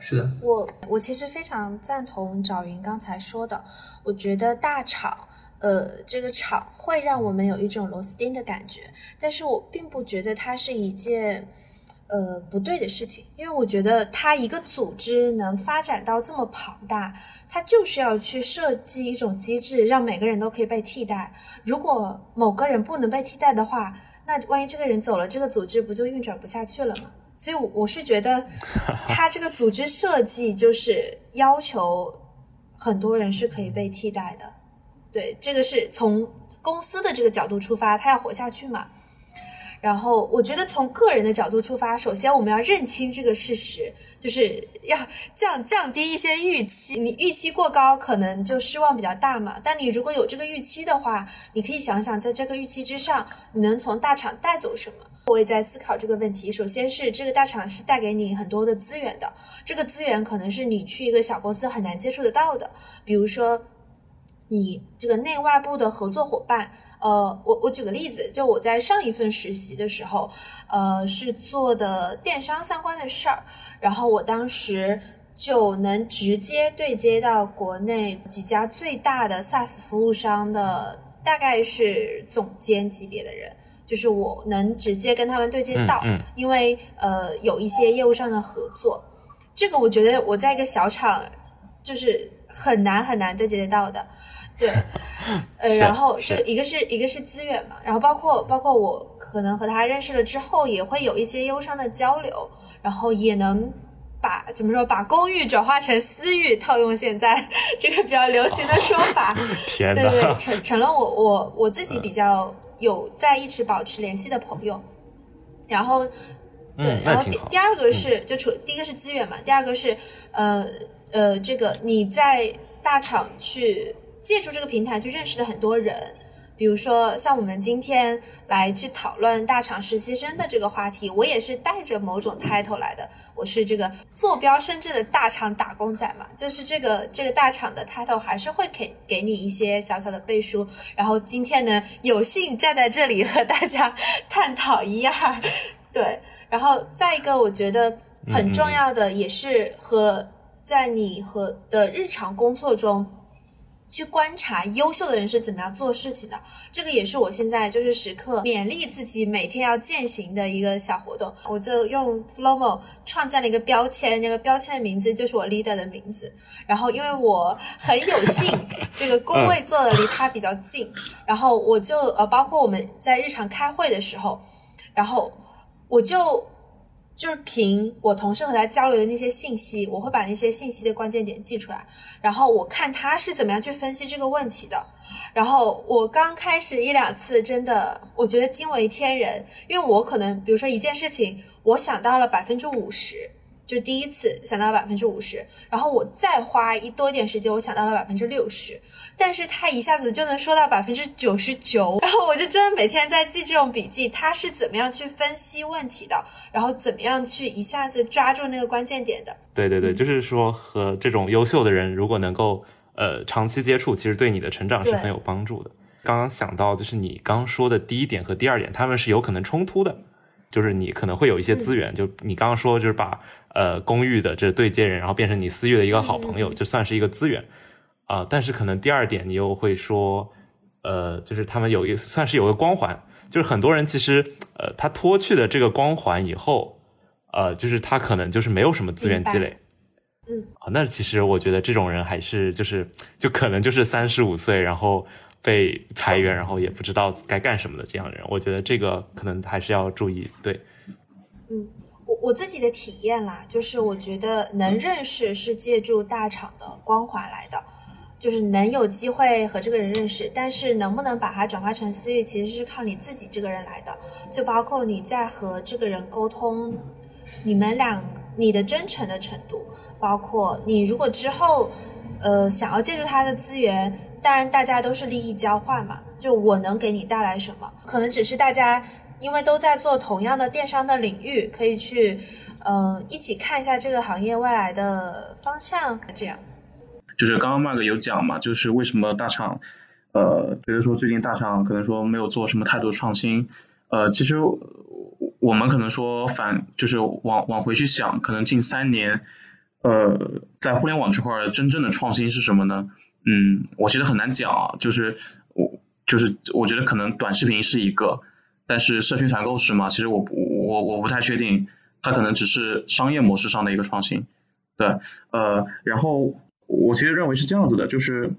是的，我我其实非常赞同找云刚才说的，我觉得大厂，呃，这个场会让我们有一种螺丝钉的感觉，但是我并不觉得它是一件，呃，不对的事情，因为我觉得它一个组织能发展到这么庞大，它就是要去设计一种机制，让每个人都可以被替代。如果某个人不能被替代的话，那万一这个人走了，这个组织不就运转不下去了吗？所以，我是觉得，他这个组织设计就是要求很多人是可以被替代的。对，这个是从公司的这个角度出发，他要活下去嘛。然后，我觉得从个人的角度出发，首先我们要认清这个事实，就是要降降低一些预期。你预期过高，可能就失望比较大嘛。但你如果有这个预期的话，你可以想想，在这个预期之上，你能从大厂带走什么。我也在思考这个问题。首先是这个大厂是带给你很多的资源的，这个资源可能是你去一个小公司很难接触得到的。比如说，你这个内外部的合作伙伴。呃，我我举个例子，就我在上一份实习的时候，呃，是做的电商相关的事儿，然后我当时就能直接对接到国内几家最大的 SaaS 服务商的，大概是总监级别的人。就是我能直接跟他们对接到，因为呃有一些业务上的合作，这个我觉得我在一个小厂就是很难很难对接得到的，对，呃，然后这一个是一个是资源嘛，然后包括包括我可能和他认识了之后，也会有一些忧伤的交流，然后也能把怎么说把公域转化成私域，套用现在 这个比较流行的说法，天对对，成成了我我我自己比较。有在一直保持联系的朋友，然后，对，然后第第二个是就除第一个是资源嘛，第二个是呃呃，这个你在大厂去借助这个平台去认识的很多人。比如说，像我们今天来去讨论大厂实习生的这个话题，我也是带着某种 title 来的。我是这个坐标深圳的大厂打工仔嘛，就是这个这个大厂的 title 还是会给给你一些小小的背书。然后今天呢，有幸站在这里和大家 探讨一二，对。然后再一个，我觉得很重要的也是和在你和的日常工作中。去观察优秀的人是怎么样做事情的，这个也是我现在就是时刻勉励自己每天要践行的一个小活动。我就用 Flomo 创建了一个标签，那个标签的名字就是我 leader 的名字。然后因为我很有幸，这个工位坐的离他比较近，然后我就呃，包括我们在日常开会的时候，然后我就。就是凭我同事和他交流的那些信息，我会把那些信息的关键点记出来，然后我看他是怎么样去分析这个问题的。然后我刚开始一两次真的，我觉得惊为天人，因为我可能比如说一件事情，我想到了百分之五十。就第一次想到了百分之五十，然后我再花一多点时间，我想到了百分之六十，但是他一下子就能说到百分之九十九，然后我就真的每天在记这种笔记，他是怎么样去分析问题的，然后怎么样去一下子抓住那个关键点的。对对对，就是说和这种优秀的人如果能够呃长期接触，其实对你的成长是很有帮助的。刚刚想到就是你刚说的第一点和第二点，他们是有可能冲突的，就是你可能会有一些资源，就你刚刚说就是把。呃，公寓的这对接人，然后变成你私域的一个好朋友，就算是一个资源啊。但是可能第二点，你又会说，呃，就是他们有一算是有个光环，就是很多人其实，呃，他脱去了这个光环以后，呃，就是他可能就是没有什么资源积累。嗯啊，那其实我觉得这种人还是就是就可能就是三十五岁，然后被裁员，然后也不知道该干什么的这样的人，我觉得这个可能还是要注意。对，嗯。我我自己的体验啦，就是我觉得能认识是借助大厂的光环来的，就是能有机会和这个人认识，但是能不能把它转化成私域，其实是靠你自己这个人来的。就包括你在和这个人沟通，你们俩你的真诚的程度，包括你如果之后，呃，想要借助他的资源，当然大家都是利益交换嘛，就我能给你带来什么，可能只是大家因为都在做同样的电商的领域，可以去呃一起看一下这个行业未来的方向，这样。就是刚刚 Mark 有讲嘛，就是为什么大厂，呃，觉得说最近大厂可能说没有做什么太多创新，呃，其实我们可能说反就是往往回去想，可能近三年，呃，在互联网这块真正的创新是什么呢？嗯，我觉得很难讲啊，就是我就是我觉得可能短视频是一个，但是社群团购是吗？其实我我我不太确定，它可能只是商业模式上的一个创新，对，呃，然后。我其实认为是这样子的，就是，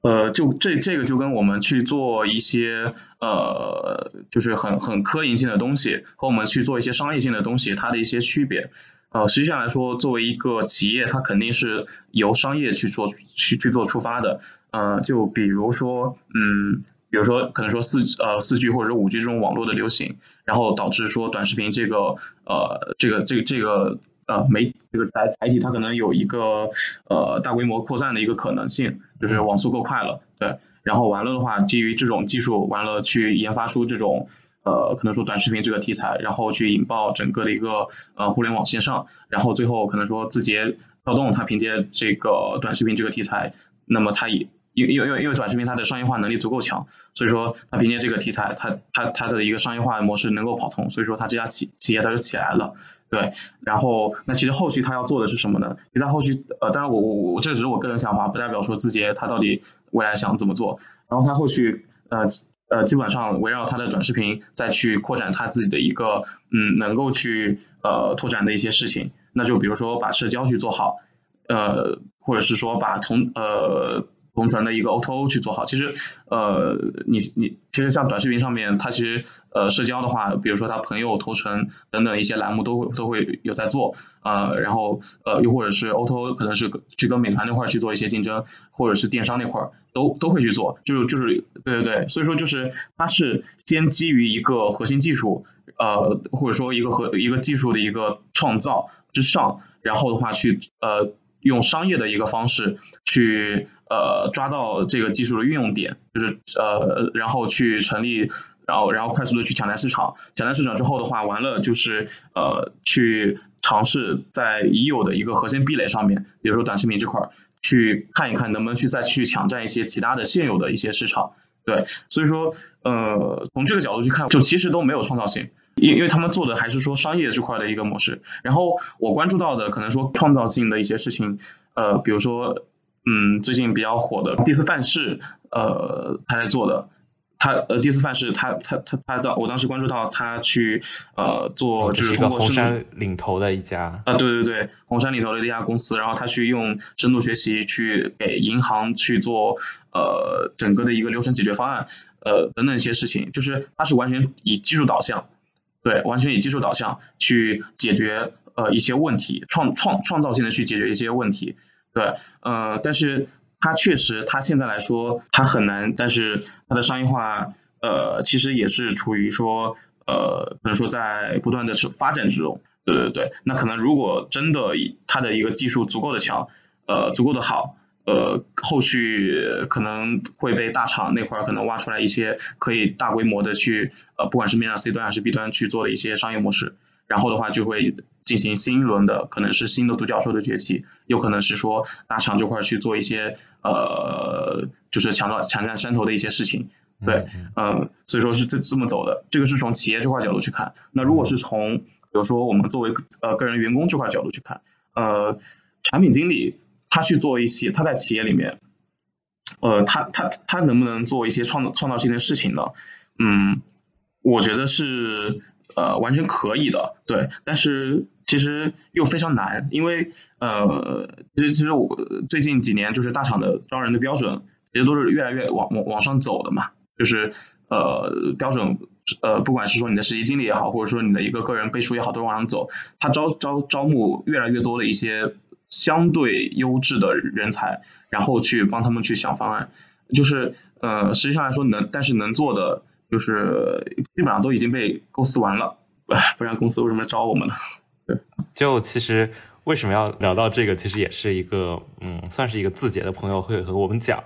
呃，就这这个就跟我们去做一些呃，就是很很科研性的东西，和我们去做一些商业性的东西，它的一些区别。呃，实际上来说，作为一个企业，它肯定是由商业去做去去做出发的。呃，就比如说，嗯，比如说可能说四呃四 G 或者五 G 这种网络的流行，然后导致说短视频这个呃这个这个这个。呃，媒这个载载体它可能有一个呃大规模扩散的一个可能性，就是网速够快了，对，然后完了的话，基于这种技术，完了去研发出这种呃可能说短视频这个题材，然后去引爆整个的一个呃互联网线上，然后最后可能说字节跳动它凭借这个短视频这个题材，那么它以因因为因为短视频它的商业化能力足够强，所以说它凭借这个题材，它它它的一个商业化模式能够跑通，所以说它这家企企业它就起来了。对，然后那其实后续它要做的是什么呢？其实他后续呃，当然我我我这只是我个人想法，不代表说字节它到底未来想怎么做。然后它后续呃呃，基本上围绕它的短视频再去扩展它自己的一个嗯能够去呃拓展的一些事情。那就比如说把社交去做好，呃，或者是说把同呃。同城的一个 O2O 去做好，其实呃，你你其实像短视频上面，它其实呃社交的话，比如说他朋友同城等等一些栏目都会都会有在做啊，然后呃又或者是 O2O 可能是去跟美团那块去做一些竞争，或者是电商那块都都会去做，就是就是对对对，所以说就是它是先基于一个核心技术呃或者说一个和一个技术的一个创造之上，然后的话去呃。用商业的一个方式去呃抓到这个技术的运用点，就是呃然后去成立，然后然后快速的去抢占市场，抢占市场之后的话，完了就是呃去尝试在已有的一个核心壁垒上面，比如说短视频这块儿，去看一看能不能去再去抢占一些其他的现有的一些市场，对，所以说呃从这个角度去看，就其实都没有创造性。因因为他们做的还是说商业这块的一个模式，然后我关注到的可能说创造性的一些事情，呃，比如说，嗯，最近比较火的第四范式，呃，他在做的，他呃第四范式，他他他他当我当时关注到他去呃做就是通过红杉领头的一家啊，对对对，红杉领头的一家公司，然后他去用深度学习去给银行去做呃整个的一个流程解决方案，呃等等一些事情，就是他是完全以技术导向。对，完全以技术导向去解决呃一些问题，创创创造性的去解决一些问题。对，呃，但是它确实，它现在来说它很难，但是它的商业化呃其实也是处于说呃可能说在不断的是发展之中。对对对，那可能如果真的它的一个技术足够的强，呃足够的好。呃，后续可能会被大厂那块可能挖出来一些可以大规模的去呃，不管是面向 C 端还是 B 端去做的一些商业模式，然后的话就会进行新一轮的可能是新的独角兽的崛起，有可能是说大厂这块儿去做一些呃，就是抢到抢占山头的一些事情，对，嗯，所以说是这这么走的，这个是从企业这块角度去看。那如果是从比如说我们作为呃个人员工这块角度去看，呃，产品经理。他去做一些，他在企业里面，呃，他他他能不能做一些创创造性的事情呢？嗯，我觉得是呃完全可以的，对。但是其实又非常难，因为呃，其实其实我最近几年就是大厂的招人的标准，其实都是越来越往往往上走的嘛。就是呃标准呃不管是说你的实习经历也好，或者说你的一个个人背书也好，都往上走。他招招招募越来越多的一些。相对优质的人才，然后去帮他们去想方案，就是呃，实际上来说能，但是能做的就是基本上都已经被构思完了，不然公司为什么招我们呢？对，就其实为什么要聊到这个？其实也是一个，嗯，算是一个字节的朋友会和我们讲，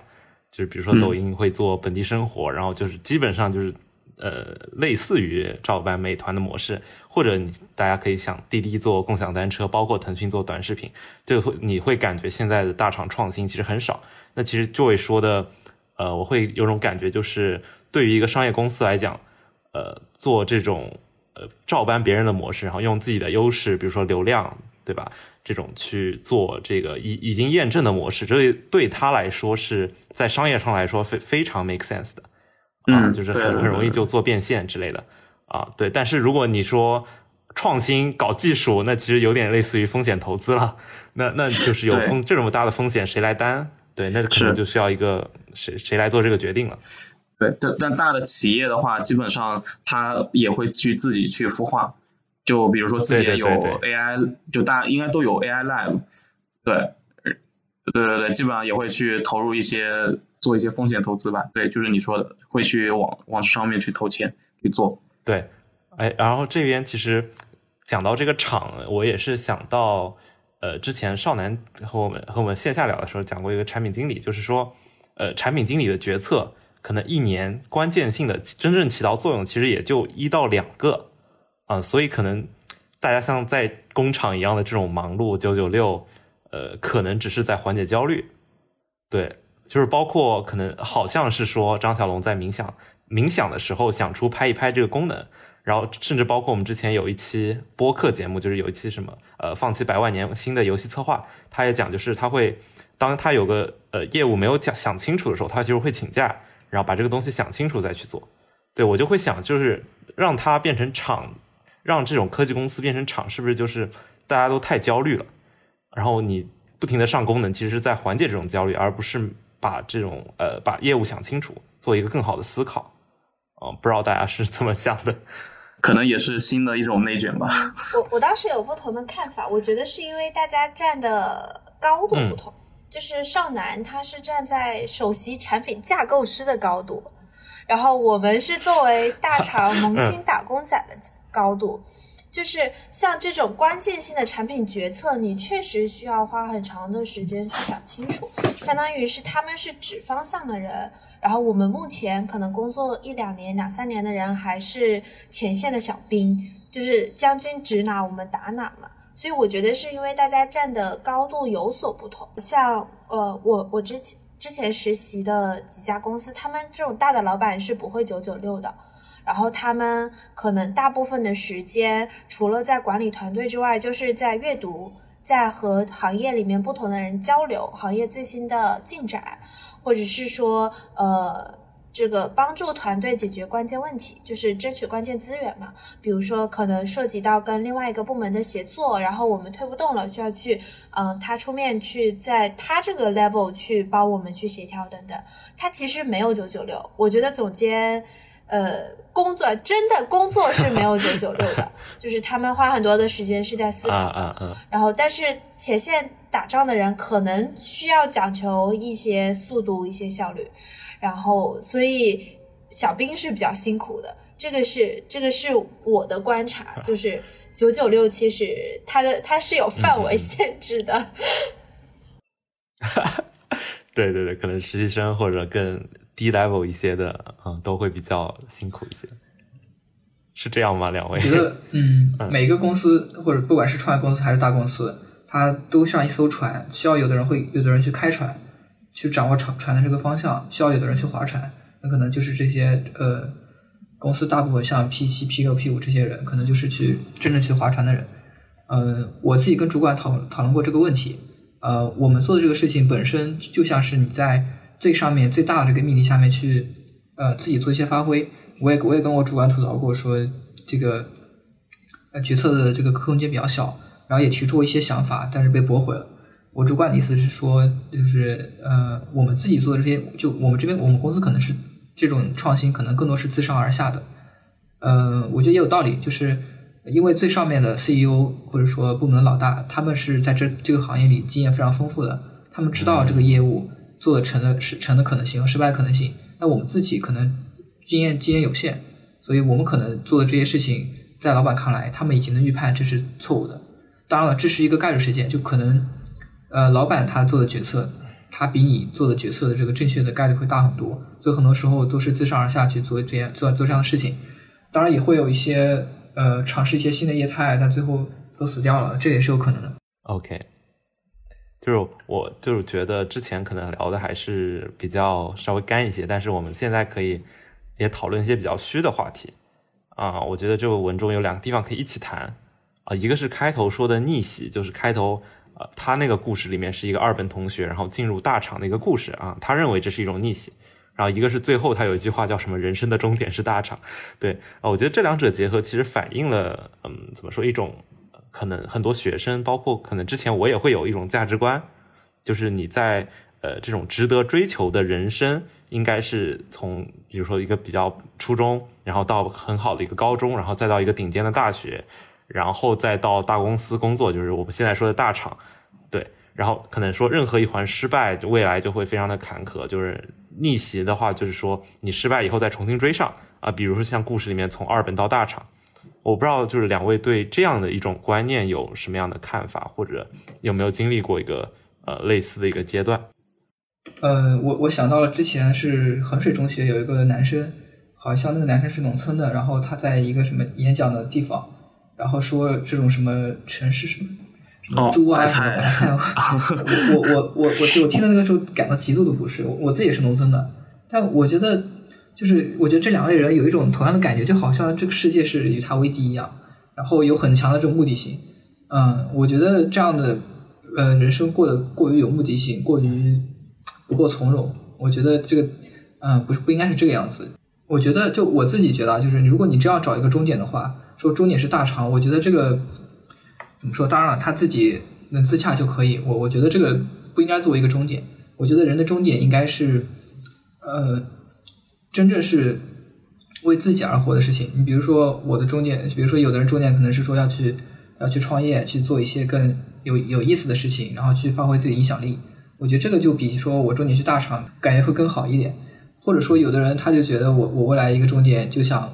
就是比如说抖音会做本地生活，然后就是基本上就是，呃，类似于照搬美团的模式，或者你大家可以想滴滴做共享单车，包括腾讯做短视频，就会你会感觉现在的大厂创新其实很少。那其实 Joy 说的，呃，我会有种感觉，就是对于一个商业公司来讲，呃，做这种呃照搬别人的模式，然后用自己的优势，比如说流量，对吧？这种去做这个已已经验证的模式，这对他来说是在商业上来说非非常 make sense 的，啊，就是很很容易就做变现之类的，啊，对。但是如果你说创新搞技术，那其实有点类似于风险投资了，那那就是有风这么大的风险谁来担？对，那可能就需要一个谁谁来做这个决定了。对，但但大的企业的话，基本上他也会去自己去孵化。就比如说自己有 AI，就大家应该都有 AI Lab，对，对对对，基本上也会去投入一些做一些风险投资吧。对，就是你说的，会去往往上面去投钱去做。对，哎，然后这边其实讲到这个厂，我也是想到，呃，之前少南和我们和我们线下聊的时候讲过一个产品经理，就是说，呃，产品经理的决策可能一年关键性的真正起到作用，其实也就一到两个。啊，所以可能大家像在工厂一样的这种忙碌九九六，呃，可能只是在缓解焦虑。对，就是包括可能好像是说张小龙在冥想冥想的时候想出拍一拍这个功能，然后甚至包括我们之前有一期播客节目，就是有一期什么呃放弃百万年薪的游戏策划，他也讲就是他会当他有个呃业务没有讲想清楚的时候，他其实会请假，然后把这个东西想清楚再去做。对我就会想就是让它变成厂。让这种科技公司变成厂，是不是就是大家都太焦虑了？然后你不停的上功能，其实是在缓解这种焦虑，而不是把这种呃把业务想清楚，做一个更好的思考。哦，不知道大家是怎么想的？可能也是新的一种内卷吧。我我当时有不同的看法，我觉得是因为大家站的高度不同。就是少男他是站在首席产品架构师的高度，然后我们是作为大厂 萌新打工仔的。高度，就是像这种关键性的产品决策，你确实需要花很长的时间去想清楚。相当于是他们是指方向的人，然后我们目前可能工作一两年、两三年的人还是前线的小兵，就是将军指哪我们打哪嘛。所以我觉得是因为大家站的高度有所不同。像呃，我我之前之前实习的几家公司，他们这种大的老板是不会九九六的。然后他们可能大部分的时间，除了在管理团队之外，就是在阅读，在和行业里面不同的人交流，行业最新的进展，或者是说，呃，这个帮助团队解决关键问题，就是争取关键资源嘛。比如说，可能涉及到跟另外一个部门的协作，然后我们推不动了，就要去，嗯，他出面去在他这个 level 去帮我们去协调等等。他其实没有九九六，我觉得总监。呃，工作真的工作是没有九九六的，就是他们花很多的时间是在思考的。然后，但是前线打仗的人可能需要讲求一些速度、一些效率。然后，所以小兵是比较辛苦的。这个是这个是我的观察，就是九九六其实它的它是有范围限制的。对对对，可能实习生或者更。低 level 一些的，嗯，都会比较辛苦一些，是这样吗？两位？觉得，嗯，每个公司或者不管是创业公司还是大公司，它都像一艘船，需要有的人会，有的人去开船，去掌握船船的这个方向，需要有的人去划船。那可能就是这些，呃，公司大部分像 P 七、P 六、P 五这些人，可能就是去真正去划船的人。嗯，我自己跟主管讨讨论过这个问题。呃，我们做的这个事情本身就像是你在。最上面最大的这个命令下面去，呃，自己做一些发挥。我也我也跟我主管吐槽过，说这个呃决策的这个空间比较小，然后也提出过一些想法，但是被驳回了。我主管的意思是说，就是呃，我们自己做的这些，就我们这边我们公司可能是这种创新，可能更多是自上而下的。呃，我觉得也有道理，就是因为最上面的 CEO 或者说部门的老大，他们是在这这个行业里经验非常丰富的，他们知道这个业务。做的成的是成的可能性和失败可能性，那我们自己可能经验经验有限，所以我们可能做的这些事情，在老板看来，他们已经能预判这是错误的。当然了，这是一个概率事件，就可能呃老板他做的决策，他比你做的决策的这个正确的概率会大很多，所以很多时候都是自上而下去做这样做做这样的事情。当然也会有一些呃尝试一些新的业态，但最后都死掉了，这也是有可能的。OK，就是我就是觉得之前可能聊的还是比较稍微干一些，但是我们现在可以也讨论一些比较虚的话题啊。我觉得这个文中有两个地方可以一起谈啊，一个是开头说的逆袭，就是开头他那个故事里面是一个二本同学，然后进入大厂的一个故事啊，他认为这是一种逆袭。然后一个是最后他有一句话叫什么“人生的终点是大厂”，对啊，我觉得这两者结合其实反映了嗯怎么说一种。可能很多学生，包括可能之前我也会有一种价值观，就是你在呃这种值得追求的人生，应该是从比如说一个比较初中，然后到很好的一个高中，然后再到一个顶尖的大学，然后再到大公司工作，就是我们现在说的大厂，对。然后可能说任何一环失败，未来就会非常的坎坷。就是逆袭的话，就是说你失败以后再重新追上啊，比如说像故事里面从二本到大厂。我不知道，就是两位对这样的一种观念有什么样的看法，或者有没有经历过一个呃类似的一个阶段？呃，我我想到了之前是衡水中学有一个男生，好像那个男生是农村的，然后他在一个什么演讲的地方，然后说这种什么城市什么猪啊什么白菜，我我我我我我听了那个时候感到极度的不适。我我自己也是农村的，但我觉得。就是我觉得这两类人有一种同样的感觉，就好像这个世界是与他为敌一样，然后有很强的这种目的性。嗯，我觉得这样的呃人生过得过于有目的性，过于不够从容。我觉得这个嗯不是不应该是这个样子。我觉得就我自己觉得，就是如果你真要找一个终点的话，说终点是大肠，我觉得这个怎么说？当然了，他自己能自洽就可以。我我觉得这个不应该作为一个终点。我觉得人的终点应该是呃。真正是为自己而活的事情。你比如说我的终点，比如说有的人终点可能是说要去要去创业，去做一些更有有意思的事情，然后去发挥自己影响力。我觉得这个就比说我终点去大厂感觉会更好一点。或者说有的人他就觉得我我未来一个终点就想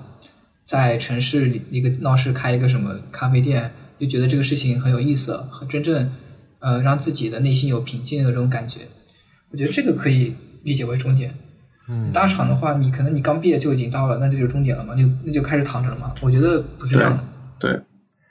在城市里一个闹市开一个什么咖啡店，就觉得这个事情很有意思，很真正呃让自己的内心有平静的这种感觉。我觉得这个可以理解为终点。嗯，大厂的话，你可能你刚毕业就已经到了，那这就是终点了嘛？就那就开始躺着了嘛？我觉得不是这样的。对，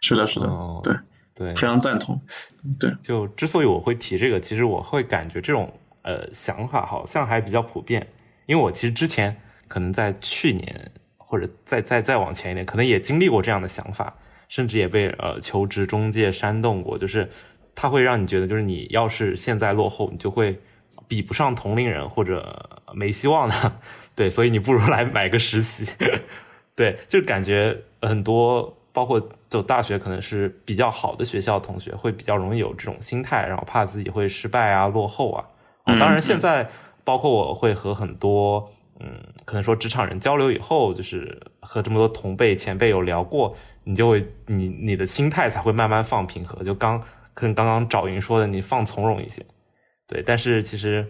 是的，是的，哦、对对，非常赞同。对，就之所以我会提这个，其实我会感觉这种呃想法好像还比较普遍，因为我其实之前可能在去年或者再再再往前一点，可能也经历过这样的想法，甚至也被呃求职中介煽动过，就是他会让你觉得，就是你要是现在落后，你就会。比不上同龄人或者没希望的，对，所以你不如来买个实习，对，就感觉很多，包括就大学可能是比较好的学校同学会比较容易有这种心态，然后怕自己会失败啊、落后啊。嗯、当然，现在包括我会和很多嗯，可能说职场人交流以后，就是和这么多同辈前辈有聊过，你就会你你的心态才会慢慢放平和，就刚跟刚刚赵云说的，你放从容一些。对，但是其实，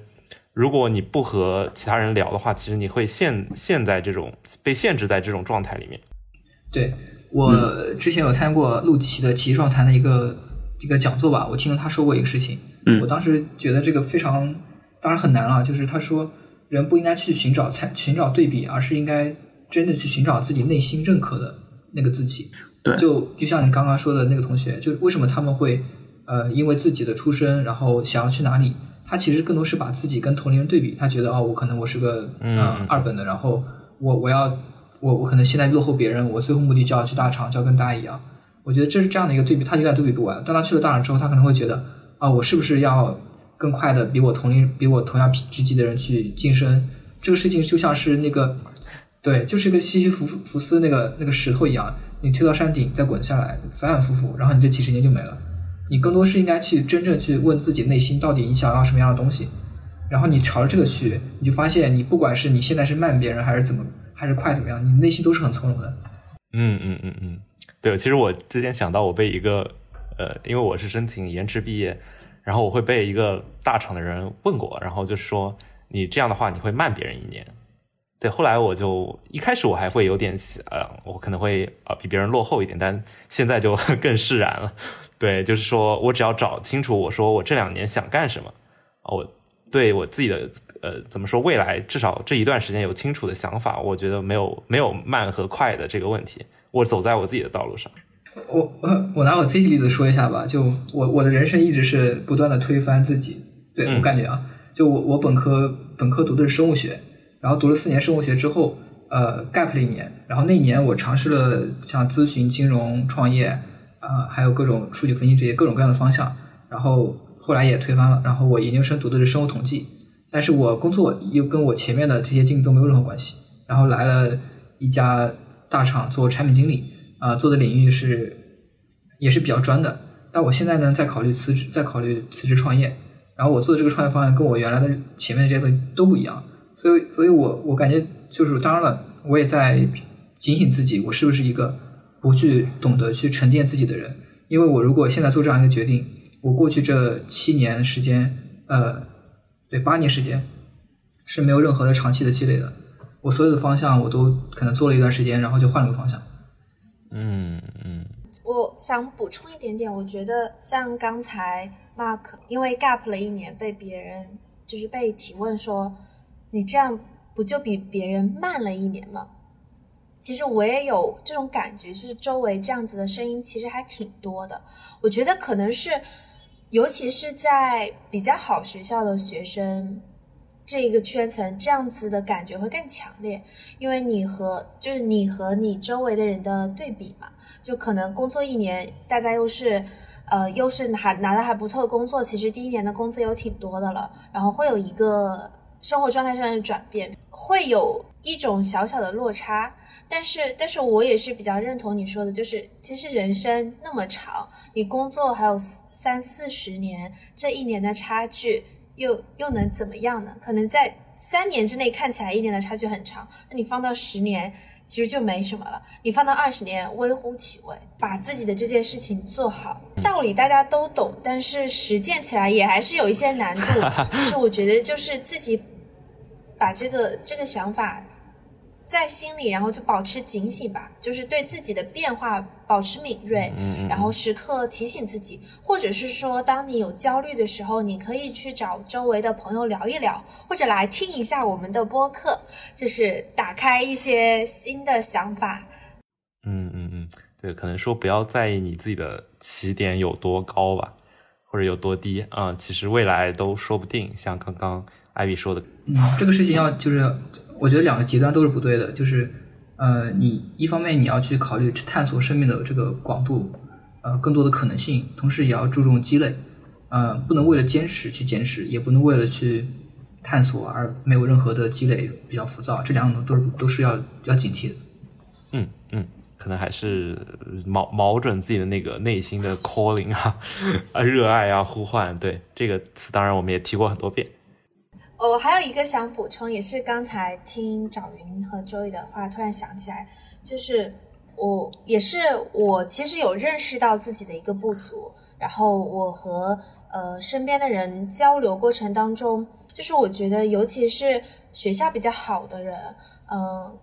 如果你不和其他人聊的话，其实你会陷陷在这种被限制在这种状态里面。对我之前有参加过陆琪的奇状谈的一个一个讲座吧，我听了他说过一个事情，嗯我当时觉得这个非常，当然很难了，就是他说人不应该去寻找参寻找对比，而是应该真的去寻找自己内心认可的那个自己。对就就像你刚刚说的那个同学，就为什么他们会呃因为自己的出身，然后想要去哪里？他其实更多是把自己跟同龄人对比，他觉得哦，我可能我是个嗯呃二本的，然后我我要我我可能现在落后别人，我最后目的就要去大厂，就要跟大家一样。我觉得这是这样的一个对比，他永远对比不完。当他去了大厂之后，他可能会觉得啊，我是不是要更快的比我同龄比我同样职级的人去晋升？这个事情就像是那个对，就是一个西西弗弗斯那个那个石头一样，你推到山顶再滚下来，反反复复，然后你这几十年就没了。你更多是应该去真正去问自己内心到底你想要什么样的东西，然后你朝着这个去，你就发现你不管是你现在是慢别人还是怎么还是快怎么样，你内心都是很从容的。嗯嗯嗯嗯，对，其实我之前想到我被一个呃，因为我是申请延迟毕业，然后我会被一个大厂的人问过，然后就说你这样的话你会慢别人一年，对，后来我就一开始我还会有点呃，我可能会呃比别人落后一点，但现在就更释然了。对，就是说我只要找清楚，我说我这两年想干什么，我对我自己的呃怎么说未来至少这一段时间有清楚的想法，我觉得没有没有慢和快的这个问题，我走在我自己的道路上。我我 我拿我自己例子说一下吧，就我我的人生一直是不断的推翻自己，对我感觉啊，就我我本科本科读的是生物学。然后读了四年生物学之后，呃，gap 了一年。然后那一年我尝试了像咨询、金融、创业，啊，还有各种数据分析这些各种各样的方向。然后后来也推翻了。然后我研究生读的是生物统计，但是我工作又跟我前面的这些经历都没有任何关系。然后来了一家大厂做产品经理，啊，做的领域是也是比较专的。但我现在呢，在考虑辞职，在考虑辞职创业。然后我做的这个创业方案跟我原来的前面的这些东西都不一样。所以，所以我我感觉就是，当然了，我也在警醒自己，我是不是一个不去懂得去沉淀自己的人？因为我如果现在做这样一个决定，我过去这七年时间，呃，对，八年时间是没有任何的长期的积累的。我所有的方向我都可能做了一段时间，然后就换了个方向。嗯嗯。我想补充一点点，我觉得像刚才 Mark 因为 gap 了一年，被别人就是被提问说。你这样不就比别人慢了一年吗？其实我也有这种感觉，就是周围这样子的声音其实还挺多的。我觉得可能是，尤其是在比较好学校的学生这一个圈层，这样子的感觉会更强烈，因为你和就是你和你周围的人的对比嘛，就可能工作一年，大家又是呃又是还拿的还不错的工作，其实第一年的工资有挺多的了，然后会有一个。生活状态上的转变会有一种小小的落差，但是，但是我也是比较认同你说的，就是其实人生那么长，你工作还有三四十年，这一年的差距又又能怎么样呢？可能在三年之内看起来一年的差距很长，那你放到十年，其实就没什么了；你放到二十年，微乎其微。把自己的这件事情做好，道理大家都懂，但是实践起来也还是有一些难度。但是我觉得，就是自己。把这个这个想法在心里，然后就保持警醒吧，就是对自己的变化保持敏锐，然后时刻提醒自己，或者是说，当你有焦虑的时候，你可以去找周围的朋友聊一聊，或者来听一下我们的播客，就是打开一些新的想法。嗯嗯嗯，对，可能说不要在意你自己的起点有多高吧，或者有多低啊，其实未来都说不定。像刚刚。艾比说的，嗯，这个事情要就是，我觉得两个极端都是不对的，就是，呃，你一方面你要去考虑探索生命的这个广度，呃，更多的可能性，同时也要注重积累，呃，不能为了坚持去坚持，也不能为了去探索而没有任何的积累，比较浮躁，这两种都是都是要要警惕的。嗯嗯，可能还是瞄瞄准自己的那个内心的 calling 啊，啊，热爱啊，呼唤，对这个词，当然我们也提过很多遍。我还有一个想补充，也是刚才听找云和周易的话，突然想起来，就是我也是我其实有认识到自己的一个不足，然后我和呃身边的人交流过程当中，就是我觉得尤其是学校比较好的人，嗯，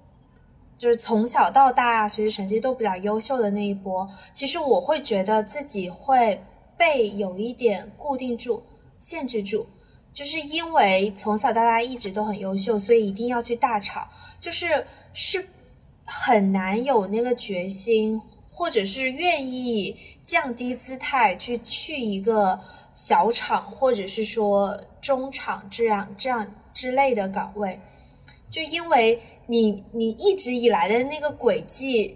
就是从小到大学习成绩都比较优秀的那一波，其实我会觉得自己会被有一点固定住、限制住。就是因为从小到大一直都很优秀，所以一定要去大厂，就是是很难有那个决心，或者是愿意降低姿态去去一个小厂，或者是说中厂这样这样之类的岗位，就因为你你一直以来的那个轨迹，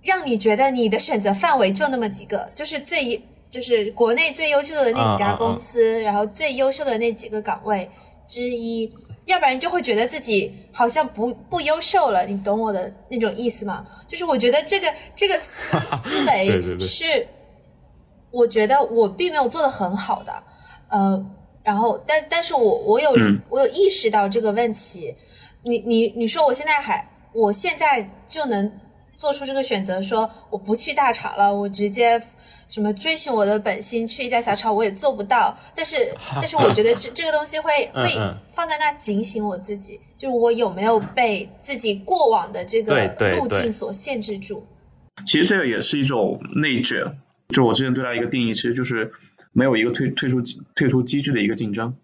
让你觉得你的选择范围就那么几个，就是最。就是国内最优秀的那几家公司，然后最优秀的那几个岗位之一，要不然就会觉得自己好像不不优秀了，你懂我的那种意思吗？就是我觉得这个这个思 思维是，我觉得我并没有做的很好的，呃，然后但但是我我有我有意识到这个问题，你你你说我现在还我现在就能做出这个选择，说我不去大厂了，我直接。什么追寻我的本心，去一家小厂，我也做不到。但是，但是我觉得这这个东西会会放在那警醒我自己，就是我有没有被自己过往的这个路径所限制住？其实这个也是一种内卷，就我之前对它一个定义，其实就是没有一个退退出机退出机制的一个竞争。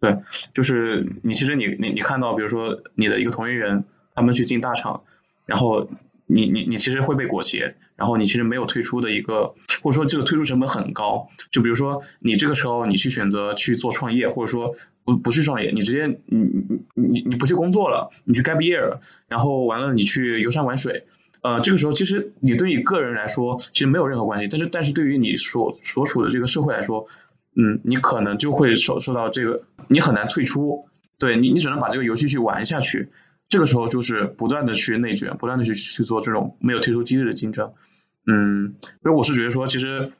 对，就是你其实你你你看到，比如说你的一个同龄人，他们去进大厂，然后你你你其实会被裹挟，然后你其实没有退出的一个，或者说这个退出成本很高。就比如说你这个时候你去选择去做创业，或者说不不去创业，你直接你你你你不去工作了，你去 gap year，然后完了你去游山玩水。呃，这个时候其实你对你个人来说其实没有任何关系，但是但是对于你所所处的这个社会来说，嗯，你可能就会受受到这个，你很难退出，对你你只能把这个游戏去玩下去。这个时候就是不断的去内卷，不断的去去做这种没有退出机制的竞争。嗯，所以我是觉得说，其实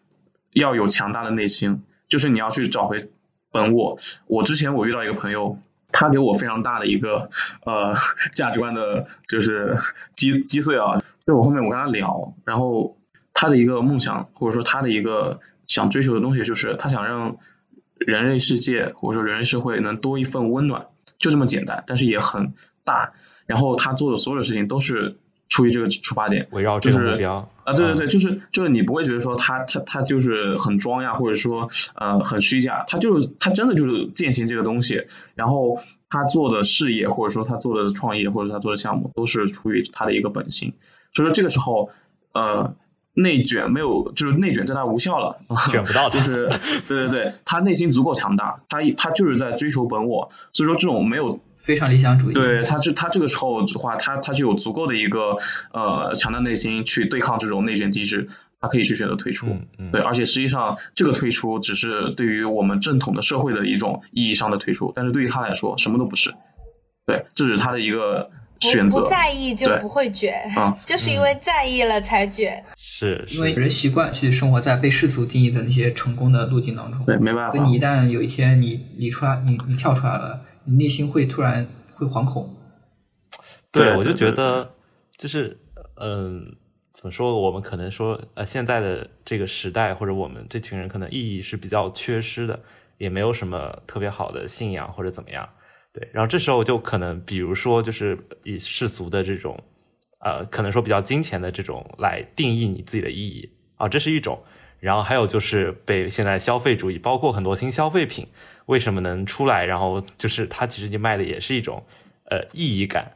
要有强大的内心，就是你要去找回本我。我之前我遇到一个朋友，他给我非常大的一个呃价值观的，就是击击碎啊。就我后面我跟他聊，然后他的一个梦想或者说他的一个想追求的东西，就是他想让人类世界或者说人类社会能多一份温暖，就这么简单，但是也很大。然后他做的所有的事情都是出于这个出发点，围绕这个目标啊，对对对，就是就是你不会觉得说他他他就是很装呀，或者说呃很虚假，他就是他真的就是践行这个东西，然后他做的事业或者说他做的创业或者他做的项目都是出于他的一个本心，所以说这个时候呃内卷没有就是内卷对他无效了，卷不到他就是对对对，他内心足够强大，他他就是在追求本我，所以说这种没有非常理想主义。对他这他这个时候的话，他他就有足够的一个呃强大内心去对抗这种内卷机制，他可以去选择退出。嗯嗯对，而且实际上这个退出只是对于我们正统的社会的一种意义上的退出，但是对于他来说什么都不是。对，这是他的一个选择不不。在意就不会卷，啊就是因为在意了才卷。是因为，人习惯去生活在被世俗定义的那些成功的路径当中。对，没办法所以。你一旦有一天你你出来，你你跳出来了，你内心会突然会惶恐。对我就觉得就是嗯。怎么说？我们可能说，呃，现在的这个时代，或者我们这群人，可能意义是比较缺失的，也没有什么特别好的信仰或者怎么样。对，然后这时候就可能，比如说，就是以世俗的这种，呃，可能说比较金钱的这种来定义你自己的意义啊，这是一种。然后还有就是被现在消费主义，包括很多新消费品，为什么能出来？然后就是它其实你卖的也是一种呃意义感，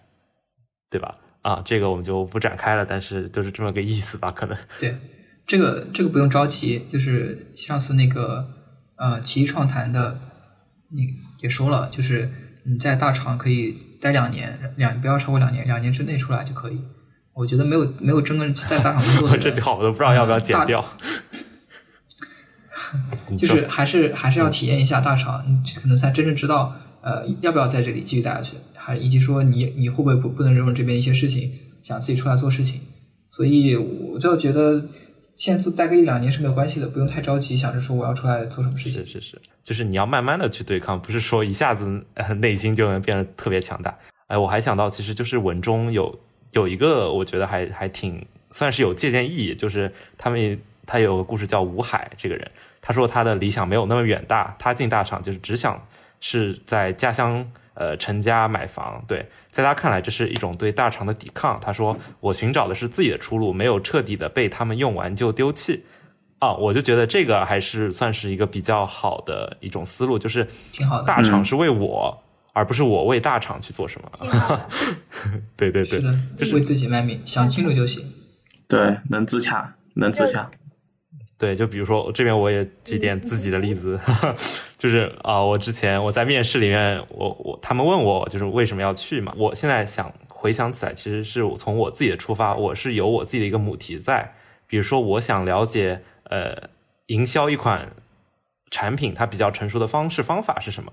对吧？啊，这个我们就不展开了，但是就是这么个意思吧，可能。对，这个这个不用着急，就是上次那个呃奇艺创谈的，你也说了，就是你在大厂可以待两年，两不要超过两年，两年之内出来就可以。我觉得没有没有真正在大厂工作的，这句话我都不知道要不要剪掉。就是还是还是要体验一下大厂，你可能才真正知道呃要不要在这里继续待下去，还以及说你你会不会不不能容忍受这边一些事情，想自己出来做事情。所以我就觉得现在待个一两年是没有关系的，不用太着急，想着说我要出来做什么事情是。是是，就是你要慢慢的去对抗，不是说一下子呃内心就能变得特别强大。哎，我还想到，其实就是文中有有一个，我觉得还还挺算是有借鉴意义，就是他们他有个故事叫吴海这个人，他说他的理想没有那么远大，他进大厂就是只想是在家乡呃成家买房。对，在他看来这是一种对大厂的抵抗。他说我寻找的是自己的出路，没有彻底的被他们用完就丢弃。啊，我就觉得这个还是算是一个比较好的一种思路，就是挺好的大厂是为我，而不是我为大厂去做什么。挺好的。对对对，是的，就是为自己卖命，想清楚就行。对，能自洽，能自洽。对，就比如说这边我也举点自己的例子，就是啊、我之前我在面试里面，我我他们问我就是为什么要去嘛，我现在想回想起来，其实是我从我自己的出发，我是有我自己的一个母题在，比如说我想了解呃营销一款产品它比较成熟的方式方法是什么，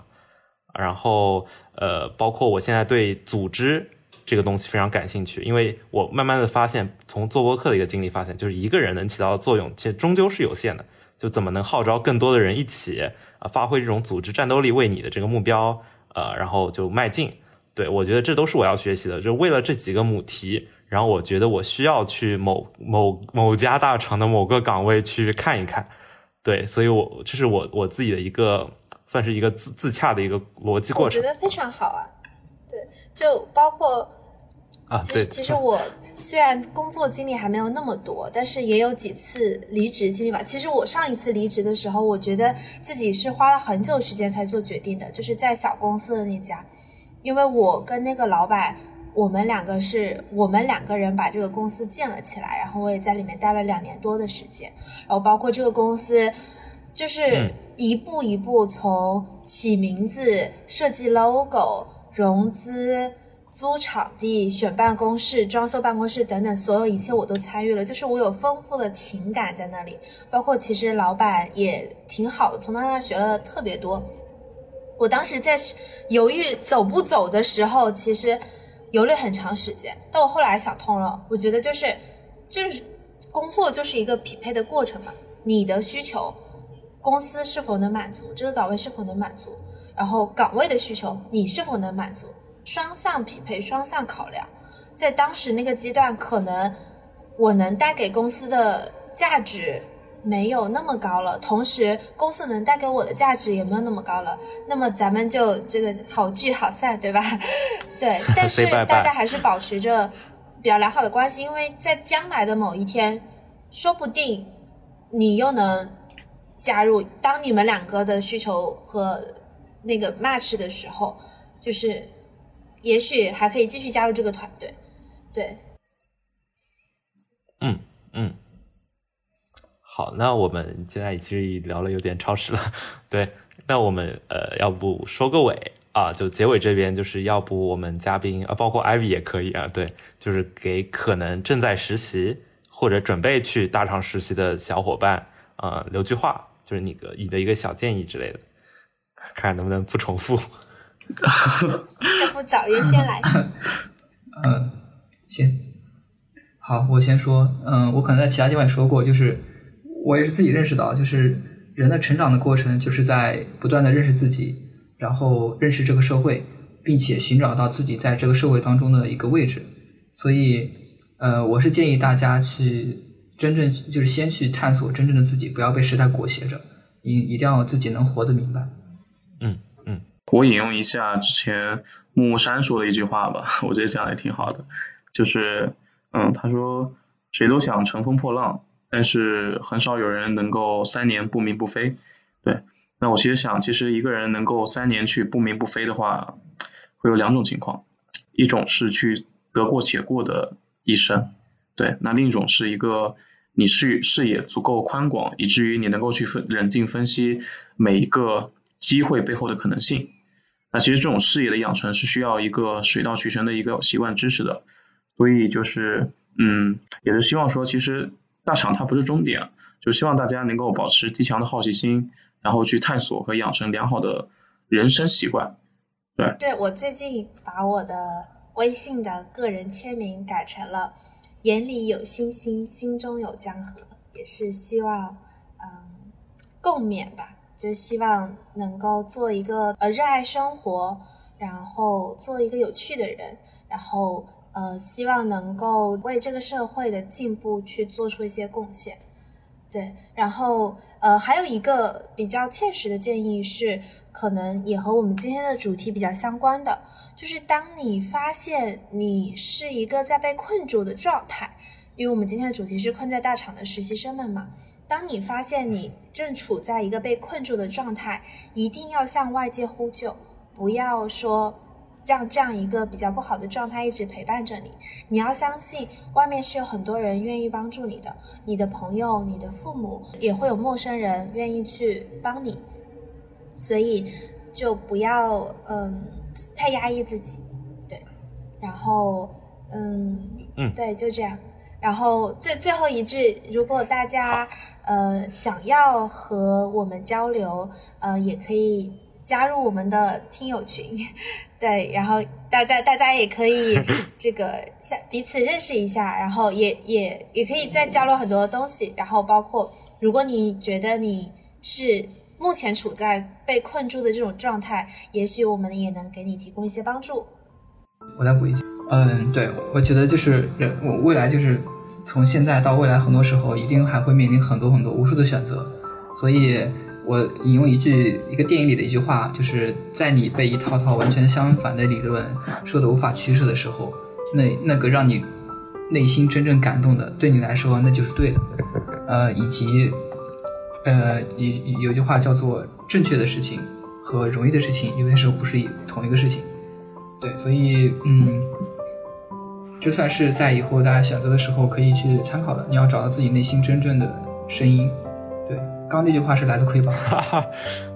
然后呃包括我现在对组织。这个东西非常感兴趣，因为我慢慢的发现，从做播客的一个经历发现，就是一个人能起到的作用，其实终究是有限的。就怎么能号召更多的人一起啊、发挥这种组织战斗力，为你的这个目标呃，然后就迈进。对我觉得这都是我要学习的，就为了这几个母题，然后我觉得我需要去某某某家大厂的某个岗位去看一看。对，所以我这是我我自己的一个算是一个自自洽的一个逻辑过程我觉。得非常好啊。对，就包括啊，其对，实其实我虽然工作经历还没有那么多，但是也有几次离职经历吧。其实我上一次离职的时候，我觉得自己是花了很久时间才做决定的，就是在小公司的那家，因为我跟那个老板，我们两个是我们两个人把这个公司建了起来，然后我也在里面待了两年多的时间，然后包括这个公司。就是嗯一步一步从起名字、设计 logo、融资、租场地、选办公室、装修办公室等等，所有一切我都参与了。就是我有丰富的情感在那里，包括其实老板也挺好的，从他那学了特别多。我当时在犹豫走不走的时候，其实犹豫很长时间，但我后来想通了，我觉得就是就是工作就是一个匹配的过程嘛，你的需求。公司是否能满足这个岗位是否能满足，然后岗位的需求你是否能满足，双向匹配，双向考量。在当时那个阶段，可能我能带给公司的价值没有那么高了，同时公司能带给我的价值也没有那么高了。那么咱们就这个好聚好散，对吧？对，但是大家还是保持着比较良好的关系，因为在将来的某一天，说不定你又能。加入，当你们两个的需求和那个 match 的时候，就是也许还可以继续加入这个团队。对，嗯嗯，好，那我们现在其实聊了有点超时了，对，那我们呃，要不收个尾啊？就结尾这边，就是要不我们嘉宾啊，包括 Ivy 也可以啊，对，就是给可能正在实习或者准备去大厂实习的小伙伴啊、呃、留句话。就是你个你的一个小建议之类的，看能不能不重复。要不找约先来？嗯，行，好，我先说。嗯，我可能在其他地方也说过，就是我也是自己认识到，就是人的成长的过程，就是在不断的认识自己，然后认识这个社会，并且寻找到自己在这个社会当中的一个位置。所以，呃，我是建议大家去。真正就是先去探索真正的自己，不要被时代裹挟着，一一定要自己能活得明白。嗯嗯，我引用一下之前木木山说的一句话吧，我觉得讲的也挺好的，就是嗯，他说谁都想乘风破浪，但是很少有人能够三年不鸣不飞。对，那我其实想，其实一个人能够三年去不鸣不飞的话，会有两种情况，一种是去得过且过的一生，对，那另一种是一个。你视视野足够宽广，以至于你能够去分冷静分析每一个机会背后的可能性。那其实这种视野的养成是需要一个水到渠成的一个习惯知识的。所以就是，嗯，也是希望说，其实大厂它不是终点，就希望大家能够保持极强的好奇心，然后去探索和养成良好的人生习惯。对，对我最近把我的微信的个人签名改成了。眼里有星星，心中有江河，也是希望，嗯，共勉吧。就是希望能够做一个呃热爱生活，然后做一个有趣的人，然后呃希望能够为这个社会的进步去做出一些贡献。对，然后呃还有一个比较切实的建议是，可能也和我们今天的主题比较相关的。就是当你发现你是一个在被困住的状态，因为我们今天的主题是困在大厂的实习生们嘛。当你发现你正处在一个被困住的状态，一定要向外界呼救，不要说让这样一个比较不好的状态一直陪伴着你。你要相信外面是有很多人愿意帮助你的，你的朋友、你的父母，也会有陌生人愿意去帮你。所以就不要嗯。太压抑自己，对，然后，嗯嗯，对，就这样。然后最最后一句，如果大家呃想要和我们交流，呃，也可以加入我们的听友群，对，然后大家大家也可以 这个像彼此认识一下，然后也也也可以再交流很多东西，然后包括如果你觉得你是。目前处在被困住的这种状态，也许我们也能给你提供一些帮助。我再补一句，嗯，对，我觉得就是人，我未来就是从现在到未来，很多时候一定还会面临很多很多无数的选择，所以我引用一句一个电影里的一句话，就是在你被一套套完全相反的理论说的无法取舍的时候，那那个让你内心真正感动的，对你来说那就是对的。呃，以及呃，有有句话叫做正确的事情和容易的事情，有些时候不是同一个事情。对，所以嗯，就算是在以后大家选择的时候可以去参考的，你要找到自己内心真正的声音。对，刚刚那句话是来自亏吧？哈哈，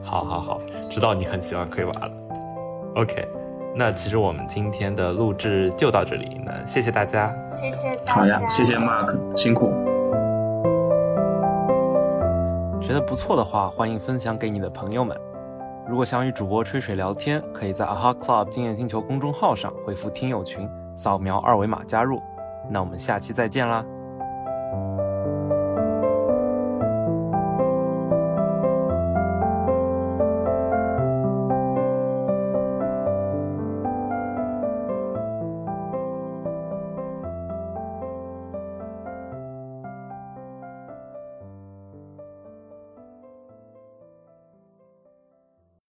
好好好，知道你很喜欢亏娃了。OK，那其实我们今天的录制就到这里，那谢谢大家，谢谢大家，好呀，谢谢 Mark，辛苦。觉得不错的话，欢迎分享给你的朋友们。如果想与主播吹水聊天，可以在 Aha Club 经验星球公众号上回复“听友群”，扫描二维码加入。那我们下期再见啦！